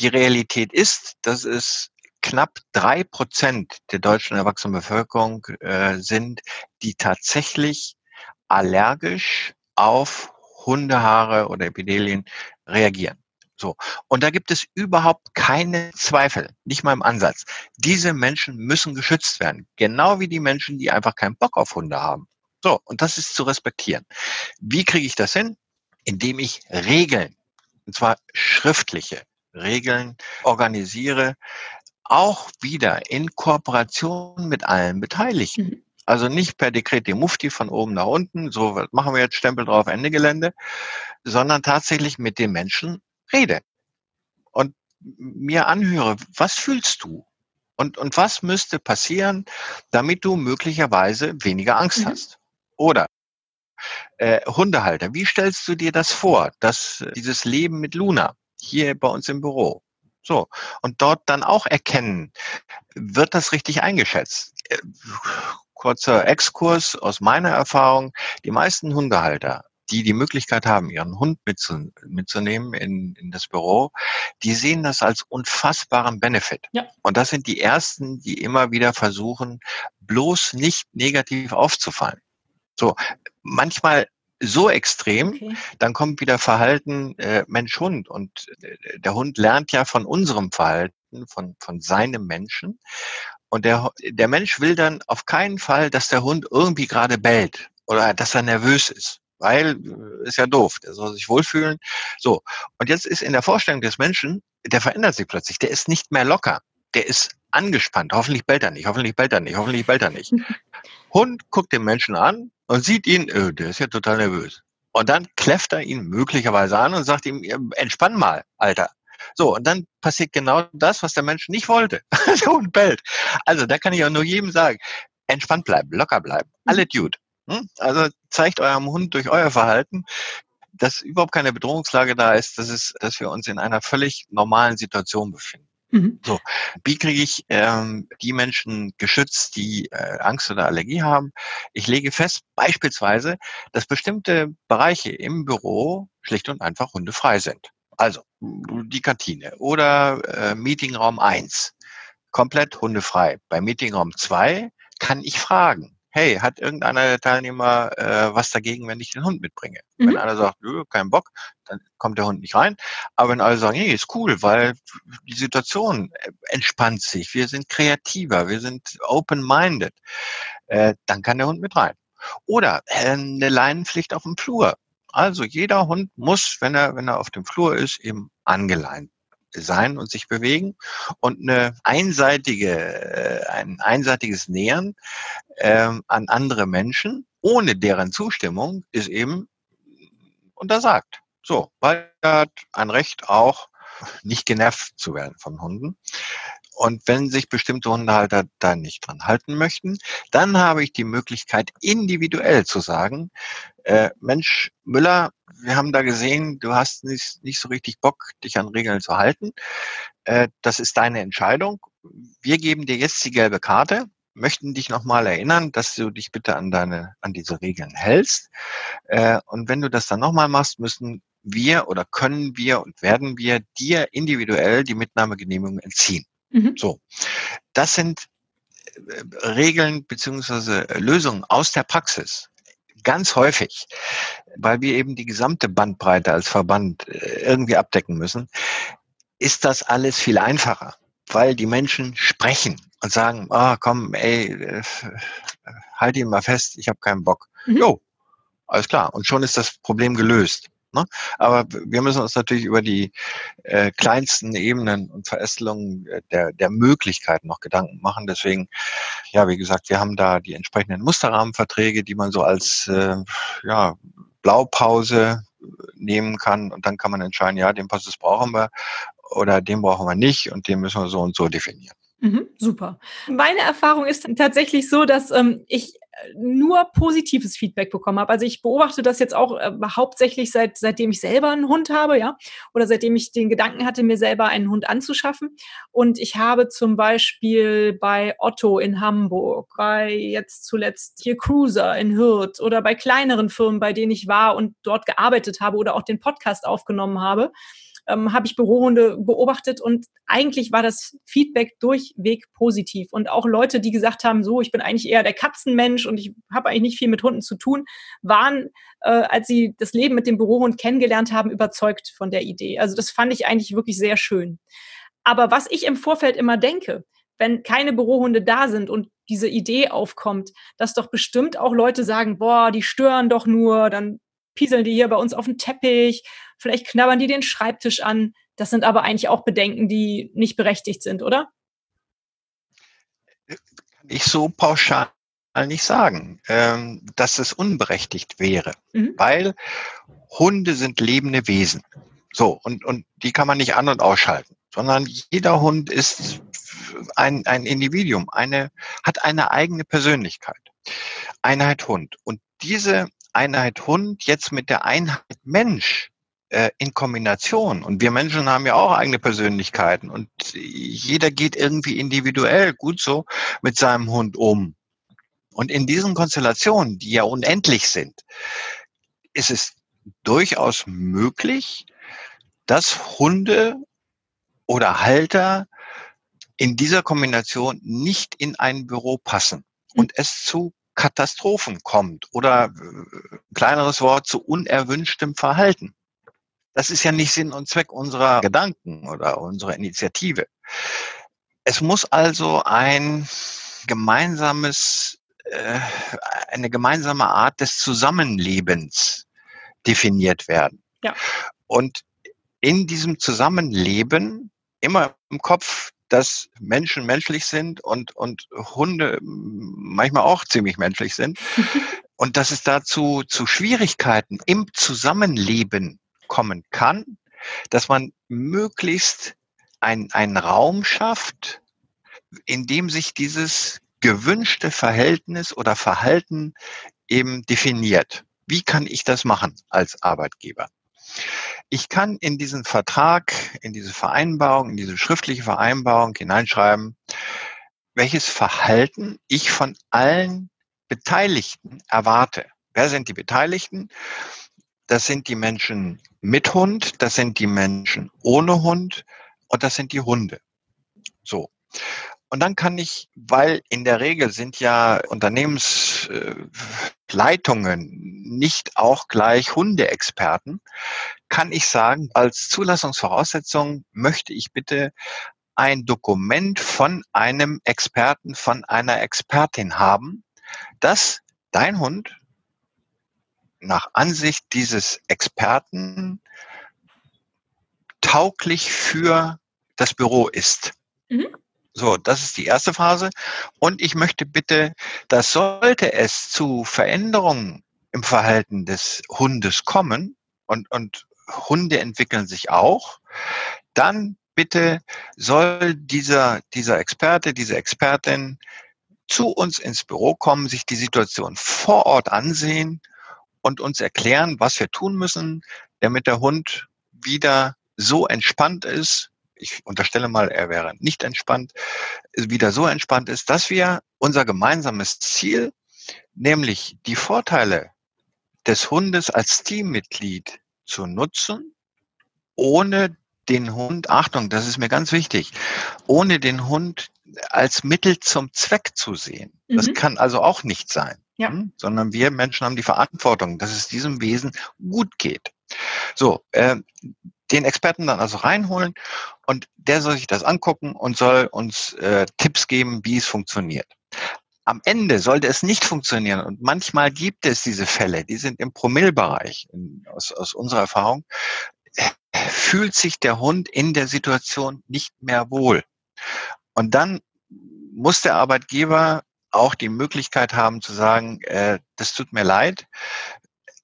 Die Realität ist, dass es knapp drei Prozent der deutschen erwachsenen Bevölkerung äh, sind, die tatsächlich allergisch auf Hundehaare oder Epithelien reagieren. So. Und da gibt es überhaupt keine Zweifel, nicht mal im Ansatz. Diese Menschen müssen geschützt werden. Genau wie die Menschen, die einfach keinen Bock auf Hunde haben. So. Und das ist zu respektieren. Wie kriege ich das hin? Indem ich Regeln, und zwar schriftliche Regeln organisiere, auch wieder in Kooperation mit allen Beteiligten. Mhm. Also nicht per Dekret dem Mufti von oben nach unten, so was machen wir jetzt Stempel drauf, Ende Gelände, sondern tatsächlich mit den Menschen rede und mir anhöre, was fühlst du? Und, und was müsste passieren, damit du möglicherweise weniger Angst mhm. hast? Oder äh, Hundehalter, wie stellst du dir das vor, dass dieses Leben mit Luna hier bei uns im Büro, so, und dort dann auch erkennen, wird das richtig eingeschätzt? Äh, kurzer Exkurs aus meiner Erfahrung, die meisten Hundehalter die die Möglichkeit haben, ihren Hund mitzunehmen in, in das Büro, die sehen das als unfassbaren Benefit. Ja. Und das sind die ersten, die immer wieder versuchen, bloß nicht negativ aufzufallen. So, manchmal so extrem, okay. dann kommt wieder Verhalten äh, Mensch-Hund. Und äh, der Hund lernt ja von unserem Verhalten, von, von seinem Menschen. Und der, der Mensch will dann auf keinen Fall, dass der Hund irgendwie gerade bellt oder dass er nervös ist weil äh, ist ja doof, der soll sich wohlfühlen. So, und jetzt ist in der Vorstellung des Menschen, der verändert sich plötzlich, der ist nicht mehr locker, der ist angespannt, hoffentlich bellt er nicht, hoffentlich bellt er nicht, hoffentlich bellt er nicht. (laughs) Hund guckt den Menschen an und sieht ihn, öh, der ist ja total nervös. Und dann kläfft er ihn möglicherweise an und sagt ihm, entspann mal, Alter. So, und dann passiert genau das, was der Mensch nicht wollte. der Hund bellt. Also da kann ich auch nur jedem sagen, entspannt bleiben, locker bleiben, alle mhm. Dude. Hm? Also zeigt eurem Hund durch euer Verhalten, dass überhaupt keine Bedrohungslage da ist, dass, es, dass wir uns in einer völlig normalen Situation befinden. Mhm. So, wie kriege ich ähm, die Menschen geschützt, die äh, Angst oder Allergie haben? Ich lege fest, beispielsweise, dass bestimmte Bereiche im Büro schlicht und einfach hundefrei sind. Also die Kantine oder äh, Meetingraum 1, komplett hundefrei. Bei Meetingraum 2 kann ich fragen hey, hat irgendeiner der Teilnehmer äh, was dagegen, wenn ich den Hund mitbringe? Mhm. Wenn einer sagt, nö, kein Bock, dann kommt der Hund nicht rein. Aber wenn alle sagen, nee, ist cool, weil die Situation entspannt sich, wir sind kreativer, wir sind open-minded, äh, dann kann der Hund mit rein. Oder äh, eine Leinenpflicht auf dem Flur. Also jeder Hund muss, wenn er, wenn er auf dem Flur ist, eben angeleint sein und sich bewegen und eine einseitige, äh, ein einseitiges Nähern ähm, an andere Menschen ohne deren Zustimmung ist eben untersagt. So, weil er hat ein Recht auch nicht genervt zu werden von Hunden. Und wenn sich bestimmte Hundehalter da nicht dran halten möchten, dann habe ich die Möglichkeit, individuell zu sagen, äh, Mensch, Müller, wir haben da gesehen, du hast nicht, nicht so richtig Bock, dich an Regeln zu halten. Äh, das ist deine Entscheidung. Wir geben dir jetzt die gelbe Karte, möchten dich nochmal erinnern, dass du dich bitte an deine, an diese Regeln hältst. Äh, und wenn du das dann nochmal machst, müssen wir oder können wir und werden wir dir individuell die Mitnahmegenehmigung entziehen. Mhm. So, das sind äh, Regeln beziehungsweise Lösungen aus der Praxis. Ganz häufig, weil wir eben die gesamte Bandbreite als Verband äh, irgendwie abdecken müssen, ist das alles viel einfacher, weil die Menschen sprechen und sagen, ah, oh, komm, ey, äh, halt ihn mal fest, ich habe keinen Bock. Mhm. Jo, alles klar. Und schon ist das Problem gelöst. Ne? Aber wir müssen uns natürlich über die äh, kleinsten Ebenen und Verästelungen der, der Möglichkeiten noch Gedanken machen. Deswegen, ja, wie gesagt, wir haben da die entsprechenden Musterrahmenverträge, die man so als äh, ja, Blaupause nehmen kann und dann kann man entscheiden, ja, den Passus brauchen wir oder den brauchen wir nicht und den müssen wir so und so definieren. Mhm, super. Meine Erfahrung ist tatsächlich so, dass ähm, ich nur positives Feedback bekommen habe. Also ich beobachte das jetzt auch äh, hauptsächlich seit seitdem ich selber einen Hund habe, ja, oder seitdem ich den Gedanken hatte, mir selber einen Hund anzuschaffen. Und ich habe zum Beispiel bei Otto in Hamburg, bei jetzt zuletzt hier Cruiser in Hürth oder bei kleineren Firmen, bei denen ich war und dort gearbeitet habe oder auch den Podcast aufgenommen habe, ähm, habe ich Bürohunde beobachtet und eigentlich war das Feedback durchweg positiv. Und auch Leute, die gesagt haben, so, ich bin eigentlich eher der Katzenmensch und ich habe eigentlich nicht viel mit Hunden zu tun, waren, äh, als sie das Leben mit dem Bürohund kennengelernt haben, überzeugt von der Idee. Also das fand ich eigentlich wirklich sehr schön. Aber was ich im Vorfeld immer denke, wenn keine Bürohunde da sind und diese Idee aufkommt, dass doch bestimmt auch Leute sagen, boah, die stören doch nur, dann pieseln die hier bei uns auf den Teppich, vielleicht knabbern die den Schreibtisch an. Das sind aber eigentlich auch Bedenken, die nicht berechtigt sind, oder? Kann ich so pauschal nicht sagen, ähm, dass es unberechtigt wäre, mhm. weil Hunde sind lebende Wesen. So, und, und die kann man nicht an- und ausschalten, sondern jeder Hund ist ein, ein Individuum, eine, hat eine eigene Persönlichkeit. Einheit Hund. Und diese Einheit Hund jetzt mit der Einheit Mensch äh, in Kombination. Und wir Menschen haben ja auch eigene Persönlichkeiten und jeder geht irgendwie individuell gut so mit seinem Hund um. Und in diesen Konstellationen, die ja unendlich sind, ist es durchaus möglich, dass Hunde oder Halter in dieser Kombination nicht in ein Büro passen und es zu Katastrophen kommt oder äh, kleineres Wort zu unerwünschtem Verhalten. Das ist ja nicht Sinn und Zweck unserer Gedanken oder unserer Initiative. Es muss also ein gemeinsames, äh, eine gemeinsame Art des Zusammenlebens definiert werden. Ja. Und in diesem Zusammenleben immer im Kopf dass Menschen menschlich sind und, und Hunde manchmal auch ziemlich menschlich sind. (laughs) und dass es dazu zu Schwierigkeiten im Zusammenleben kommen kann, dass man möglichst ein, einen Raum schafft, in dem sich dieses gewünschte Verhältnis oder Verhalten eben definiert. Wie kann ich das machen als Arbeitgeber? Ich kann in diesen Vertrag, in diese Vereinbarung, in diese schriftliche Vereinbarung hineinschreiben, welches Verhalten ich von allen Beteiligten erwarte. Wer sind die Beteiligten? Das sind die Menschen mit Hund, das sind die Menschen ohne Hund und das sind die Hunde. So. Und dann kann ich, weil in der Regel sind ja Unternehmensleitungen nicht auch gleich Hundeexperten, kann ich sagen, als Zulassungsvoraussetzung möchte ich bitte ein Dokument von einem Experten, von einer Expertin haben, dass dein Hund nach Ansicht dieses Experten tauglich für das Büro ist. Mhm. So, das ist die erste Phase. Und ich möchte bitte, dass sollte es zu Veränderungen im Verhalten des Hundes kommen und, und Hunde entwickeln sich auch, dann bitte soll dieser, dieser Experte, diese Expertin zu uns ins Büro kommen, sich die Situation vor Ort ansehen und uns erklären, was wir tun müssen, damit der Hund wieder so entspannt ist, ich unterstelle mal, er wäre nicht entspannt, wieder so entspannt ist, dass wir unser gemeinsames Ziel, nämlich die Vorteile des Hundes als Teammitglied zu nutzen, ohne den Hund, Achtung, das ist mir ganz wichtig, ohne den Hund als Mittel zum Zweck zu sehen. Mhm. Das kann also auch nicht sein, ja. Hm? sondern wir Menschen haben die Verantwortung, dass es diesem Wesen gut geht. So, äh, den Experten dann also reinholen und der soll sich das angucken und soll uns äh, Tipps geben, wie es funktioniert. Am Ende sollte es nicht funktionieren und manchmal gibt es diese Fälle, die sind im Promillbereich aus, aus unserer Erfahrung, fühlt sich der Hund in der Situation nicht mehr wohl. Und dann muss der Arbeitgeber auch die Möglichkeit haben zu sagen, äh, das tut mir leid,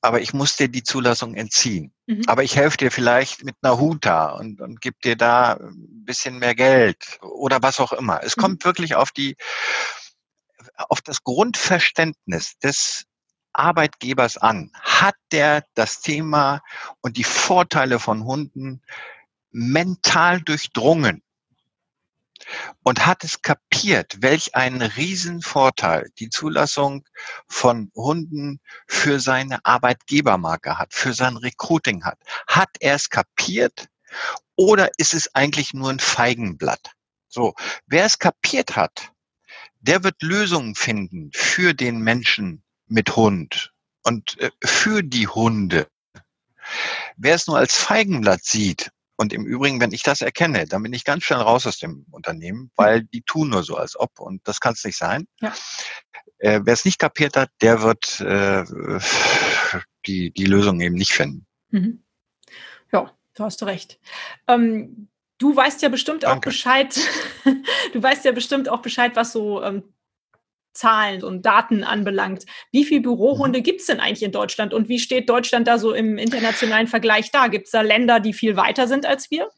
aber ich muss dir die Zulassung entziehen. Mhm. Aber ich helfe dir vielleicht mit einer Huta und, und gebe dir da ein bisschen mehr Geld oder was auch immer. Es mhm. kommt wirklich auf die, auf das Grundverständnis des Arbeitgebers an. Hat der das Thema und die Vorteile von Hunden mental durchdrungen? Und hat es kapiert, welch einen Riesenvorteil die Zulassung von Hunden für seine Arbeitgebermarke hat, für sein Recruiting hat. Hat er es kapiert oder ist es eigentlich nur ein Feigenblatt? So, wer es kapiert hat, der wird Lösungen finden für den Menschen mit Hund und äh, für die Hunde. Wer es nur als Feigenblatt sieht und im Übrigen, wenn ich das erkenne, dann bin ich ganz schnell raus aus dem Unternehmen, weil die tun nur so, als ob. Und das kann es nicht sein. Ja. Äh, Wer es nicht kapiert hat, der wird äh, die, die Lösung eben nicht finden. Mhm. Ja, da hast du recht. Ähm, du weißt ja bestimmt Danke. auch Bescheid. (laughs) du weißt ja bestimmt auch Bescheid, was so ähm, Zahlen und Daten anbelangt. Wie viele Bürohunde mhm. gibt es denn eigentlich in Deutschland und wie steht Deutschland da so im internationalen Vergleich da? Gibt es da Länder, die viel weiter sind als wir?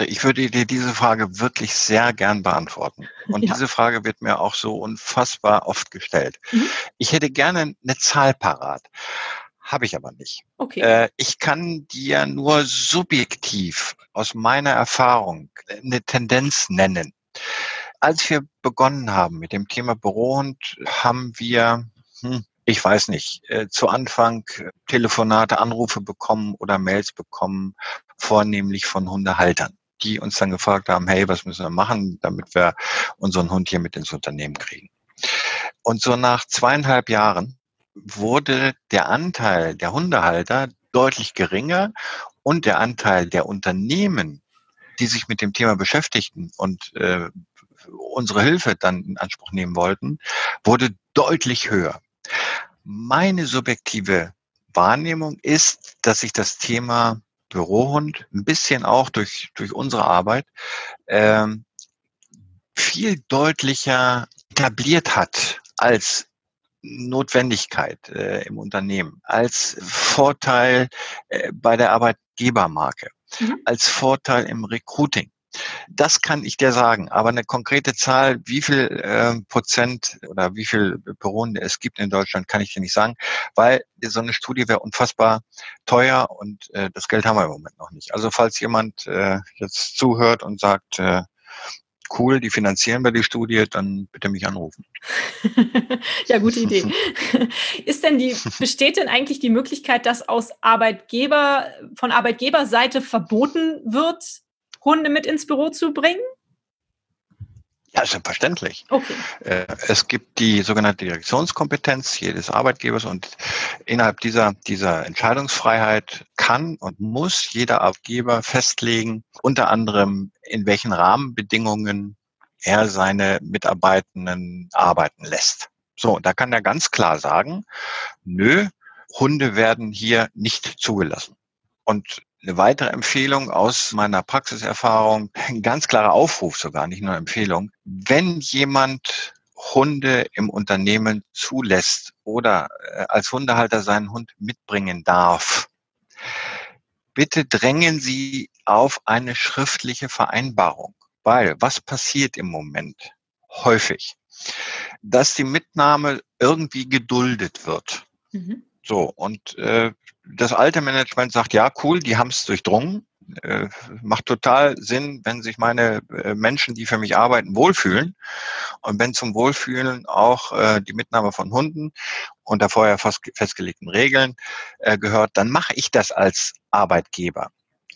Ich würde dir diese Frage wirklich sehr gern beantworten. Und (laughs) ja. diese Frage wird mir auch so unfassbar oft gestellt. Mhm. Ich hätte gerne eine Zahl parat. Habe ich aber nicht. Okay. Äh, ich kann dir nur subjektiv aus meiner Erfahrung eine Tendenz nennen. Als wir begonnen haben mit dem Thema Bürohund, haben wir, hm, ich weiß nicht, äh, zu Anfang Telefonate, Anrufe bekommen oder Mails bekommen, vornehmlich von Hundehaltern, die uns dann gefragt haben, hey, was müssen wir machen, damit wir unseren Hund hier mit ins Unternehmen kriegen. Und so nach zweieinhalb Jahren wurde der Anteil der Hundehalter deutlich geringer und der Anteil der Unternehmen, die sich mit dem Thema beschäftigten und äh, unsere Hilfe dann in Anspruch nehmen wollten, wurde deutlich höher. Meine subjektive Wahrnehmung ist, dass sich das Thema Bürohund ein bisschen auch durch, durch unsere Arbeit ähm, viel deutlicher etabliert hat als Notwendigkeit äh, im Unternehmen, als Vorteil äh, bei der Arbeitgebermarke, mhm. als Vorteil im Recruiting. Das kann ich dir sagen, aber eine konkrete Zahl, wie viel äh, Prozent oder wie viel Bürohunde es gibt in Deutschland, kann ich dir nicht sagen, weil so eine Studie wäre unfassbar teuer und äh, das Geld haben wir im Moment noch nicht. Also falls jemand äh, jetzt zuhört und sagt, äh, cool, die finanzieren wir die Studie, dann bitte mich anrufen. (laughs) ja, gute Idee. (laughs) Ist denn die, besteht denn eigentlich die Möglichkeit, dass aus Arbeitgeber, von Arbeitgeberseite verboten wird, Hunde mit ins Büro zu bringen? Ja, selbstverständlich. Okay. Äh, es gibt die sogenannte Direktionskompetenz jedes Arbeitgebers und innerhalb dieser, dieser Entscheidungsfreiheit kann und muss jeder Arbeitgeber festlegen, unter anderem in welchen Rahmenbedingungen er seine Mitarbeitenden arbeiten lässt. So, da kann er ganz klar sagen, nö, Hunde werden hier nicht zugelassen. Und eine weitere Empfehlung aus meiner Praxiserfahrung, ein ganz klarer Aufruf sogar, nicht nur Empfehlung. Wenn jemand Hunde im Unternehmen zulässt oder äh, als Hundehalter seinen Hund mitbringen darf, bitte drängen Sie auf eine schriftliche Vereinbarung. Weil was passiert im Moment häufig? Dass die Mitnahme irgendwie geduldet wird. Mhm. So, und äh, das alte Management sagt, ja, cool, die haben es durchdrungen. Äh, macht total Sinn, wenn sich meine äh, Menschen, die für mich arbeiten, wohlfühlen. Und wenn zum Wohlfühlen auch äh, die Mitnahme von Hunden unter vorher festgelegten Regeln äh, gehört, dann mache ich das als Arbeitgeber.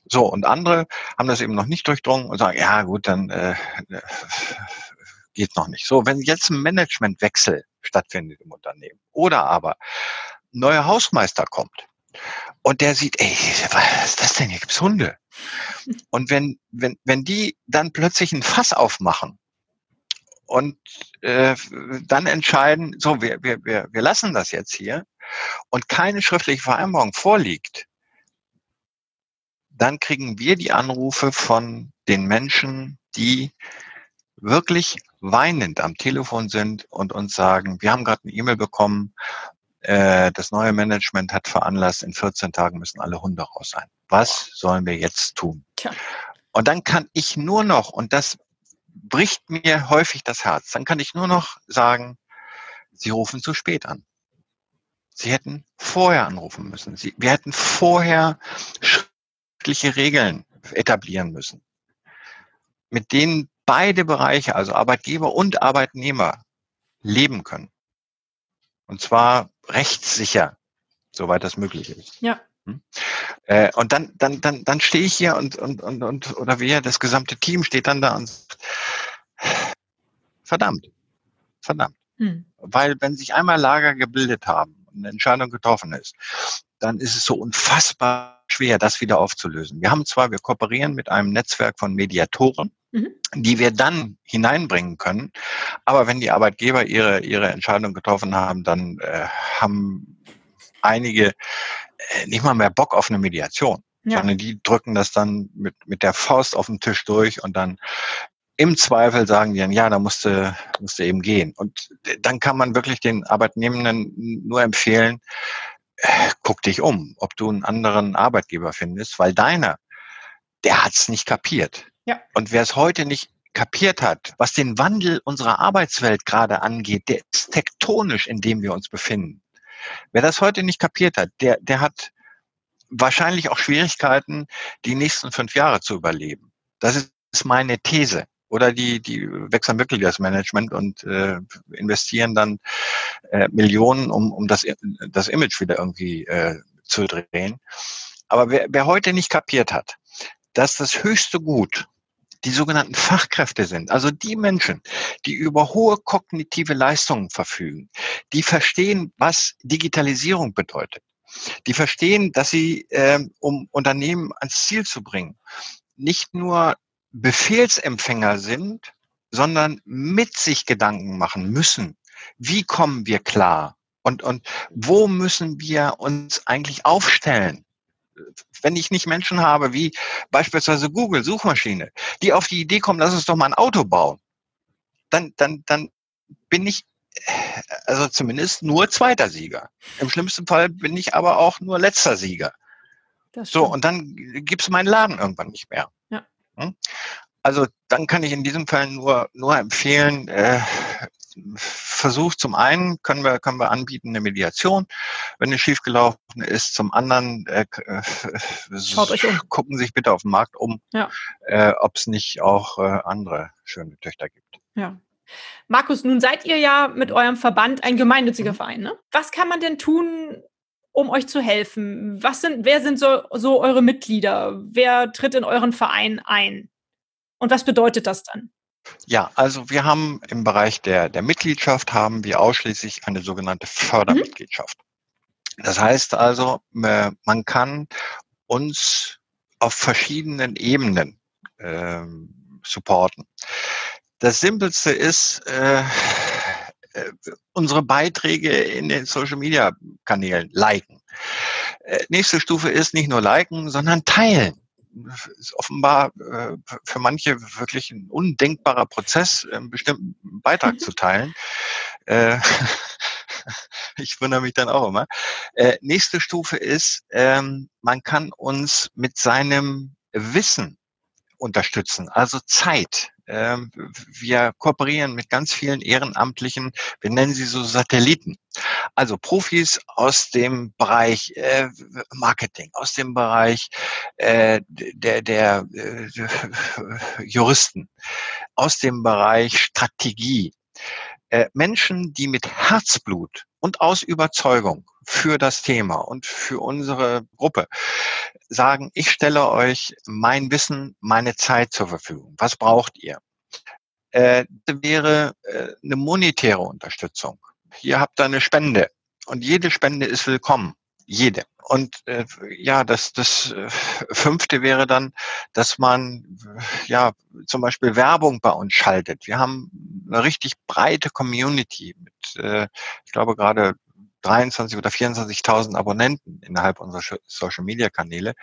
So, und andere haben das eben noch nicht durchdrungen und sagen, ja gut, dann äh, geht noch nicht. So, wenn jetzt ein Managementwechsel stattfindet im Unternehmen oder aber neuer Hausmeister kommt und der sieht, ey, was ist das denn? Hier gibt's Hunde. Und wenn, wenn, wenn die dann plötzlich ein Fass aufmachen und äh, dann entscheiden, so, wir, wir, wir, wir lassen das jetzt hier und keine schriftliche Vereinbarung vorliegt, dann kriegen wir die Anrufe von den Menschen, die wirklich weinend am Telefon sind und uns sagen, wir haben gerade eine E-Mail bekommen äh, das neue Management hat veranlasst, in 14 Tagen müssen alle Hunde raus sein. Was sollen wir jetzt tun? Tja. Und dann kann ich nur noch, und das bricht mir häufig das Herz, dann kann ich nur noch sagen, Sie rufen zu spät an. Sie hätten vorher anrufen müssen. Sie, wir hätten vorher schriftliche Regeln etablieren müssen, mit denen beide Bereiche, also Arbeitgeber und Arbeitnehmer, leben können. Und zwar rechtssicher, soweit das möglich ist. Ja. Hm? Äh, und dann, dann, dann, dann stehe ich hier und, und, und, und, oder wir, das gesamte Team steht dann da und sagt, verdammt, verdammt. Hm. Weil wenn sich einmal Lager gebildet haben und eine Entscheidung getroffen ist, dann ist es so unfassbar schwer, das wieder aufzulösen. Wir haben zwar, wir kooperieren mit einem Netzwerk von Mediatoren, mhm. die wir dann hineinbringen können, aber wenn die Arbeitgeber ihre, ihre Entscheidung getroffen haben, dann äh, haben einige äh, nicht mal mehr Bock auf eine Mediation, ja. sondern die drücken das dann mit, mit der Faust auf den Tisch durch und dann im Zweifel sagen die dann, ja, da musste, musste eben gehen. Und dann kann man wirklich den Arbeitnehmenden nur empfehlen, guck dich um, ob du einen anderen Arbeitgeber findest, weil deiner, der hat's nicht kapiert. Ja. Und wer es heute nicht kapiert hat, was den Wandel unserer Arbeitswelt gerade angeht, der ist tektonisch, in dem wir uns befinden. Wer das heute nicht kapiert hat, der, der hat wahrscheinlich auch Schwierigkeiten, die nächsten fünf Jahre zu überleben. Das ist meine These. Oder die, die wechseln wirklich das Management und äh, investieren dann äh, Millionen, um, um das, das Image wieder irgendwie äh, zu drehen. Aber wer, wer heute nicht kapiert hat, dass das höchste Gut die sogenannten Fachkräfte sind, also die Menschen, die über hohe kognitive Leistungen verfügen, die verstehen, was Digitalisierung bedeutet. Die verstehen, dass sie, äh, um Unternehmen ans Ziel zu bringen, nicht nur Befehlsempfänger sind, sondern mit sich Gedanken machen müssen. Wie kommen wir klar? Und, und wo müssen wir uns eigentlich aufstellen? Wenn ich nicht Menschen habe, wie beispielsweise Google, Suchmaschine, die auf die Idee kommen, lass uns doch mal ein Auto bauen, dann, dann, dann bin ich also zumindest nur zweiter Sieger. Im schlimmsten Fall bin ich aber auch nur letzter Sieger. So, und dann gibt's meinen Laden irgendwann nicht mehr. Ja. Hm? Also dann kann ich in diesem Fall nur, nur empfehlen, äh, Versuch zum einen können wir, können wir anbieten eine Mediation, wenn es schiefgelaufen ist. Zum anderen äh, äh Schaut euch um. gucken sich bitte auf dem Markt um, ja. äh, ob es nicht auch äh, andere schöne Töchter gibt. Ja. Markus, nun seid ihr ja mit eurem Verband ein gemeinnütziger mhm. Verein. Ne? Was kann man denn tun, um euch zu helfen? Was sind, wer sind so, so eure Mitglieder? Wer tritt in euren Verein ein? Und was bedeutet das dann? Ja, also wir haben im Bereich der, der Mitgliedschaft haben wir ausschließlich eine sogenannte Fördermitgliedschaft. Mhm. Das heißt also, äh, man kann uns auf verschiedenen Ebenen äh, supporten. Das Simpelste ist, äh, äh, unsere Beiträge in den Social Media Kanälen liken. Äh, nächste Stufe ist nicht nur liken, sondern teilen ist offenbar äh, für manche wirklich ein undenkbarer Prozess, einen bestimmten Beitrag mhm. zu teilen. Äh, (laughs) ich wundere mich dann auch immer. Äh, nächste Stufe ist, ähm, man kann uns mit seinem Wissen unterstützen, also Zeit. Ähm, wir kooperieren mit ganz vielen Ehrenamtlichen, wir nennen sie so Satelliten. Also Profis aus dem Bereich äh, Marketing, aus dem Bereich äh, der, der äh, Juristen, aus dem Bereich Strategie. Äh, Menschen, die mit Herzblut und aus Überzeugung für das Thema und für unsere Gruppe sagen, ich stelle euch mein Wissen, meine Zeit zur Verfügung. Was braucht ihr? Äh, wäre äh, eine monetäre Unterstützung. Ihr habt da eine Spende und jede Spende ist willkommen. Jede. Und äh, ja, das, das äh, fünfte wäre dann, dass man ja zum Beispiel Werbung bei uns schaltet. Wir haben eine richtig breite Community mit, äh, ich glaube gerade 23 oder 24.000 Abonnenten innerhalb unserer Social Media Kanäle.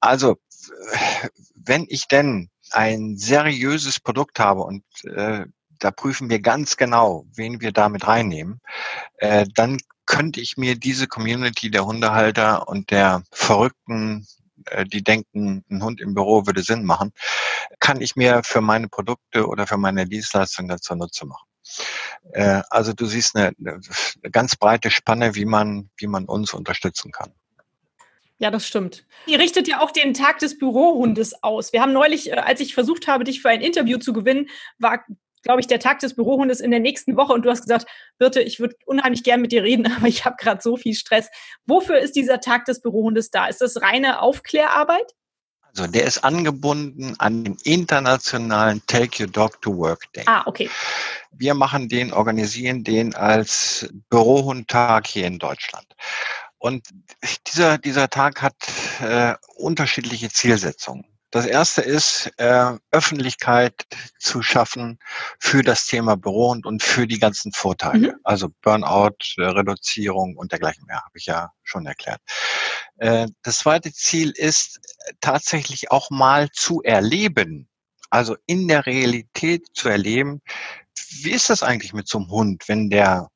Also, wenn ich denn ein seriöses Produkt habe und äh, da prüfen wir ganz genau, wen wir damit reinnehmen, äh, dann könnte ich mir diese Community der Hundehalter und der Verrückten, äh, die denken, ein Hund im Büro würde Sinn machen, kann ich mir für meine Produkte oder für meine Dienstleistung dazu Nutze machen. Äh, also du siehst eine, eine ganz breite Spanne, wie man, wie man uns unterstützen kann. Ja, das stimmt. Ihr richtet ja auch den Tag des Bürohundes aus. Wir haben neulich, äh, als ich versucht habe, dich für ein Interview zu gewinnen, war, glaube ich, der Tag des Bürohundes in der nächsten Woche und du hast gesagt, Birte, ich würde unheimlich gern mit dir reden, (laughs) aber ich habe gerade so viel Stress. Wofür ist dieser Tag des Bürohundes da? Ist das reine Aufklärarbeit? Also der ist angebunden an den internationalen Take Your Dog to Work Day. Ah, okay. Wir machen den, organisieren den als Bürohundtag hier in Deutschland. Und dieser, dieser Tag hat äh, unterschiedliche Zielsetzungen. Das erste ist, äh, Öffentlichkeit zu schaffen für das Thema Bürohund und für die ganzen Vorteile. Mhm. Also Burnout, äh, Reduzierung und dergleichen mehr, habe ich ja schon erklärt. Äh, das zweite Ziel ist tatsächlich auch mal zu erleben, also in der Realität zu erleben, wie ist das eigentlich mit so einem Hund, wenn der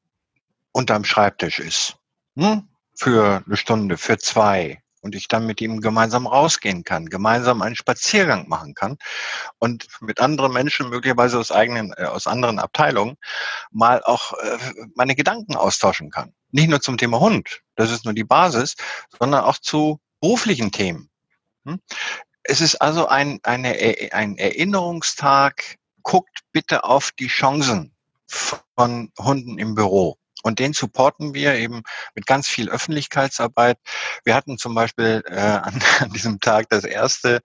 unterm Schreibtisch ist? Hm? Für eine Stunde, für zwei. Und ich dann mit ihm gemeinsam rausgehen kann, gemeinsam einen Spaziergang machen kann und mit anderen Menschen, möglicherweise aus eigenen, äh, aus anderen Abteilungen, mal auch äh, meine Gedanken austauschen kann. Nicht nur zum Thema Hund, das ist nur die Basis, sondern auch zu beruflichen Themen. Hm? Es ist also ein, eine, ein Erinnerungstag guckt bitte auf die Chancen von Hunden im Büro. Und den supporten wir eben mit ganz viel Öffentlichkeitsarbeit. Wir hatten zum Beispiel äh, an, (laughs) an diesem Tag das erste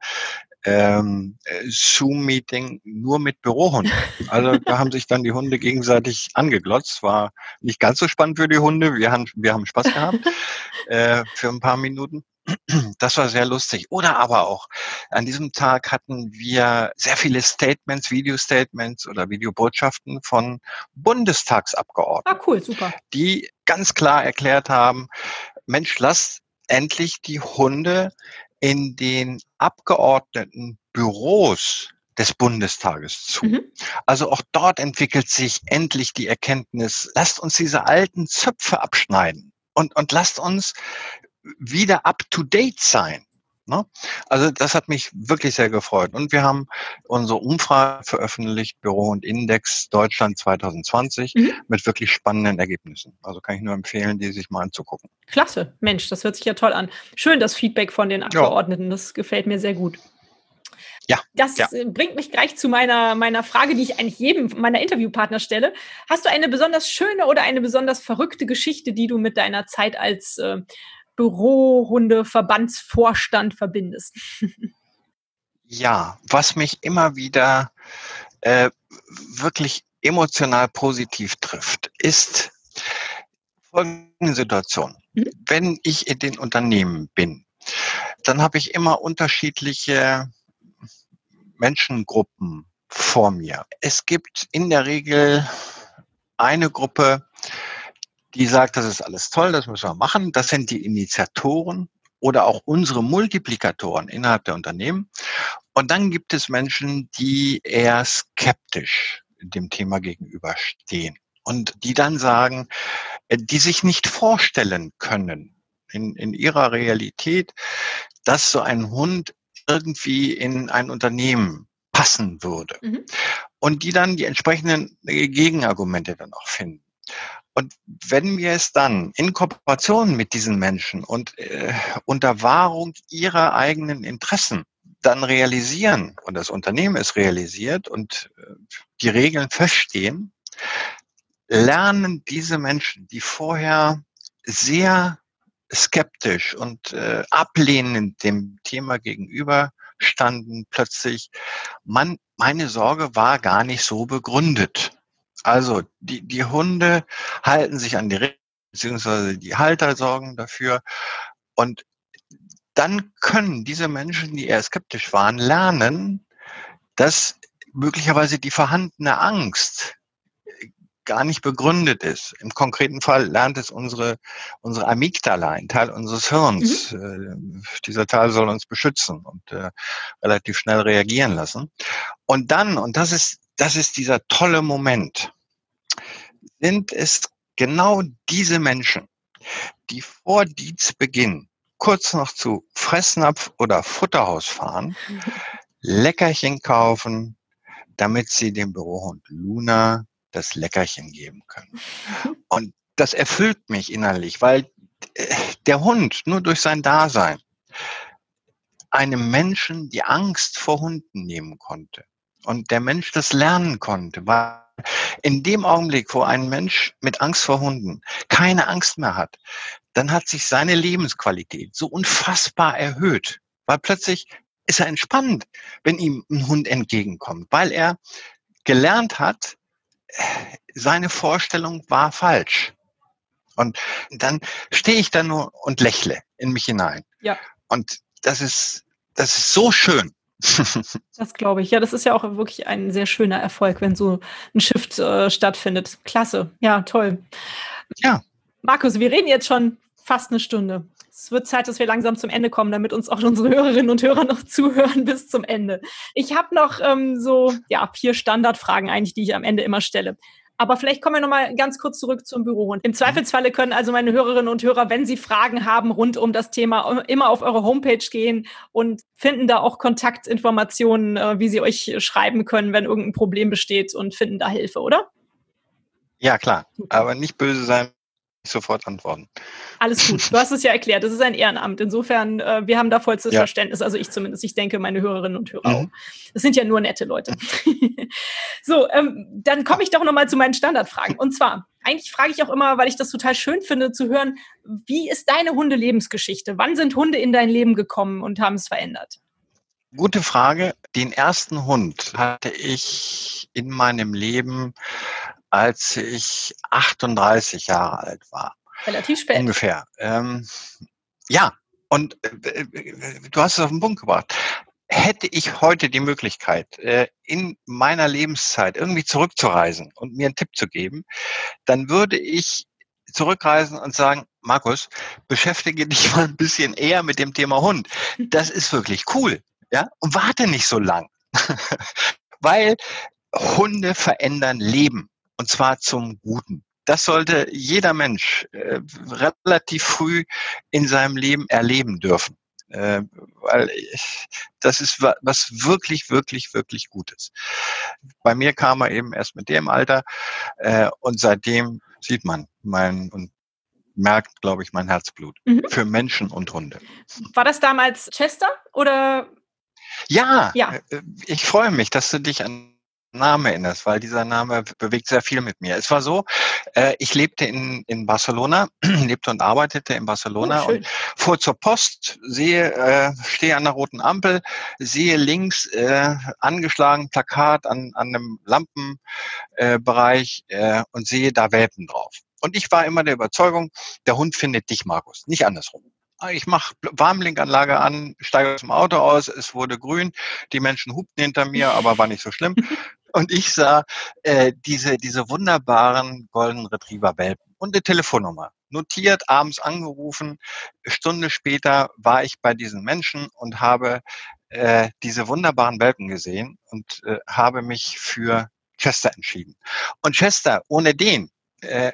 ähm, Zoom-Meeting nur mit Bürohunden. Also da haben sich dann die Hunde gegenseitig angeglotzt. War nicht ganz so spannend für die Hunde. Wir haben, wir haben Spaß gehabt (laughs) äh, für ein paar Minuten. Das war sehr lustig. Oder aber auch, an diesem Tag hatten wir sehr viele Statements, Video-Statements oder Videobotschaften von Bundestagsabgeordneten. Ah, cool, super. Die ganz klar erklärt haben, Mensch, lasst endlich die Hunde in den Abgeordneten Büros des Bundestages zu. Mhm. Also auch dort entwickelt sich endlich die Erkenntnis, lasst uns diese alten Zöpfe abschneiden und, und lasst uns wieder up-to-date sein. Ne? Also das hat mich wirklich sehr gefreut. Und wir haben unsere Umfrage veröffentlicht, Büro und Index Deutschland 2020, mhm. mit wirklich spannenden Ergebnissen. Also kann ich nur empfehlen, die sich mal anzugucken. Klasse, Mensch, das hört sich ja toll an. Schön das Feedback von den Abgeordneten, ja. das gefällt mir sehr gut. Ja. Das ja. bringt mich gleich zu meiner, meiner Frage, die ich eigentlich jedem meiner Interviewpartner stelle. Hast du eine besonders schöne oder eine besonders verrückte Geschichte, die du mit deiner Zeit als äh, Bürohunde-Verbandsvorstand verbindest. (laughs) ja, was mich immer wieder äh, wirklich emotional positiv trifft, ist folgende Situation. Mhm. Wenn ich in den Unternehmen bin, dann habe ich immer unterschiedliche Menschengruppen vor mir. Es gibt in der Regel eine Gruppe, die sagt, das ist alles toll, das müssen wir machen. Das sind die Initiatoren oder auch unsere Multiplikatoren innerhalb der Unternehmen. Und dann gibt es Menschen, die eher skeptisch dem Thema gegenüberstehen und die dann sagen, äh, die sich nicht vorstellen können in, in ihrer Realität, dass so ein Hund irgendwie in ein Unternehmen passen würde. Mhm. Und die dann die entsprechenden Gegenargumente dann auch finden. Und wenn wir es dann in Kooperation mit diesen Menschen und äh, unter Wahrung ihrer eigenen Interessen dann realisieren und das Unternehmen es realisiert und äh, die Regeln feststehen, lernen diese Menschen, die vorher sehr skeptisch und äh, ablehnend dem Thema gegenüber standen, plötzlich, man, meine Sorge war gar nicht so begründet. Also die, die Hunde halten sich an die Regeln, beziehungsweise die Halter sorgen dafür. Und dann können diese Menschen, die eher skeptisch waren, lernen, dass möglicherweise die vorhandene Angst gar nicht begründet ist. Im konkreten Fall lernt es unsere, unsere Amygdala, ein Teil unseres Hirns. Mhm. Äh, dieser Teil soll uns beschützen und äh, relativ schnell reagieren lassen. Und dann, und das ist, das ist dieser tolle Moment, sind es genau diese Menschen, die vor Dienstbeginn kurz noch zu Fressnapf oder Futterhaus fahren. (laughs) Leckerchen kaufen, damit sie dem Bürohund Luna das Leckerchen geben können. (laughs) Und das erfüllt mich innerlich, weil äh, der Hund nur durch sein Dasein einem Menschen die Angst vor Hunden nehmen konnte und der Mensch das lernen konnte, weil in dem Augenblick, wo ein Mensch mit Angst vor Hunden keine Angst mehr hat, dann hat sich seine Lebensqualität so unfassbar erhöht, weil plötzlich ist er entspannt, wenn ihm ein Hund entgegenkommt, weil er gelernt hat, seine Vorstellung war falsch. Und dann stehe ich da nur und lächle in mich hinein. Ja. Und das ist, das ist so schön. (laughs) das glaube ich. Ja, das ist ja auch wirklich ein sehr schöner Erfolg, wenn so ein Shift äh, stattfindet. Klasse. Ja, toll. Ja. Markus, wir reden jetzt schon fast eine Stunde es wird Zeit, dass wir langsam zum Ende kommen, damit uns auch unsere Hörerinnen und Hörer noch (laughs) zuhören bis zum Ende. Ich habe noch ähm, so ja vier Standardfragen eigentlich, die ich am Ende immer stelle. Aber vielleicht kommen wir noch mal ganz kurz zurück zum Büro. Und im Zweifelsfalle können also meine Hörerinnen und Hörer, wenn sie Fragen haben rund um das Thema, immer auf eure Homepage gehen und finden da auch Kontaktinformationen, äh, wie sie euch schreiben können, wenn irgendein Problem besteht und finden da Hilfe, oder? Ja, klar. Aber nicht böse sein, sofort antworten. Alles gut. Du hast es ja erklärt. Das ist ein Ehrenamt. Insofern, äh, wir haben da vollstes ja. Verständnis. Also ich zumindest. Ich denke, meine Hörerinnen und Hörer mhm. auch. Das sind ja nur nette Leute. (laughs) so, ähm, dann komme ich doch nochmal zu meinen Standardfragen. Und zwar, eigentlich frage ich auch immer, weil ich das total schön finde, zu hören, wie ist deine Hundelebensgeschichte? Wann sind Hunde in dein Leben gekommen und haben es verändert? Gute Frage. Den ersten Hund hatte ich in meinem Leben als ich 38 Jahre alt war. Relativ spät. Ungefähr. Ähm, ja, und äh, du hast es auf den Punkt gebracht. Hätte ich heute die Möglichkeit, äh, in meiner Lebenszeit irgendwie zurückzureisen und mir einen Tipp zu geben, dann würde ich zurückreisen und sagen, Markus, beschäftige dich mal ein bisschen eher mit dem Thema Hund. Das ist wirklich cool. Ja, und warte nicht so lang. (laughs) Weil Hunde verändern Leben. Und zwar zum Guten. Das sollte jeder Mensch äh, relativ früh in seinem Leben erleben dürfen. Äh, weil ich, das ist was wirklich, wirklich, wirklich Gutes. Bei mir kam er eben erst mit dem Alter äh, und seitdem sieht man mein und merkt, glaube ich, mein Herzblut mhm. für Menschen und Hunde. War das damals Chester oder? Ja, ja. Äh, ich freue mich, dass du dich an Name erinnerst, weil dieser Name bewegt sehr viel mit mir. Es war so, äh, ich lebte in, in Barcelona, (clears throat) lebte und arbeitete in Barcelona oh, und fuhr zur Post, sehe, äh, stehe an der roten Ampel, sehe links äh, angeschlagen Plakat an, an einem Lampenbereich äh, und sehe da Welpen drauf. Und ich war immer der Überzeugung, der Hund findet dich, Markus, nicht andersrum. Ich mache Warnblinkanlage an, steige aus dem Auto aus, es wurde grün, die Menschen hupten hinter mir, aber war nicht so schlimm. (laughs) Und ich sah äh, diese, diese wunderbaren Golden Retriever Welpen und eine Telefonnummer. Notiert, abends angerufen. Stunde später war ich bei diesen Menschen und habe äh, diese wunderbaren Welpen gesehen und äh, habe mich für Chester entschieden. Und Chester, ohne den äh, äh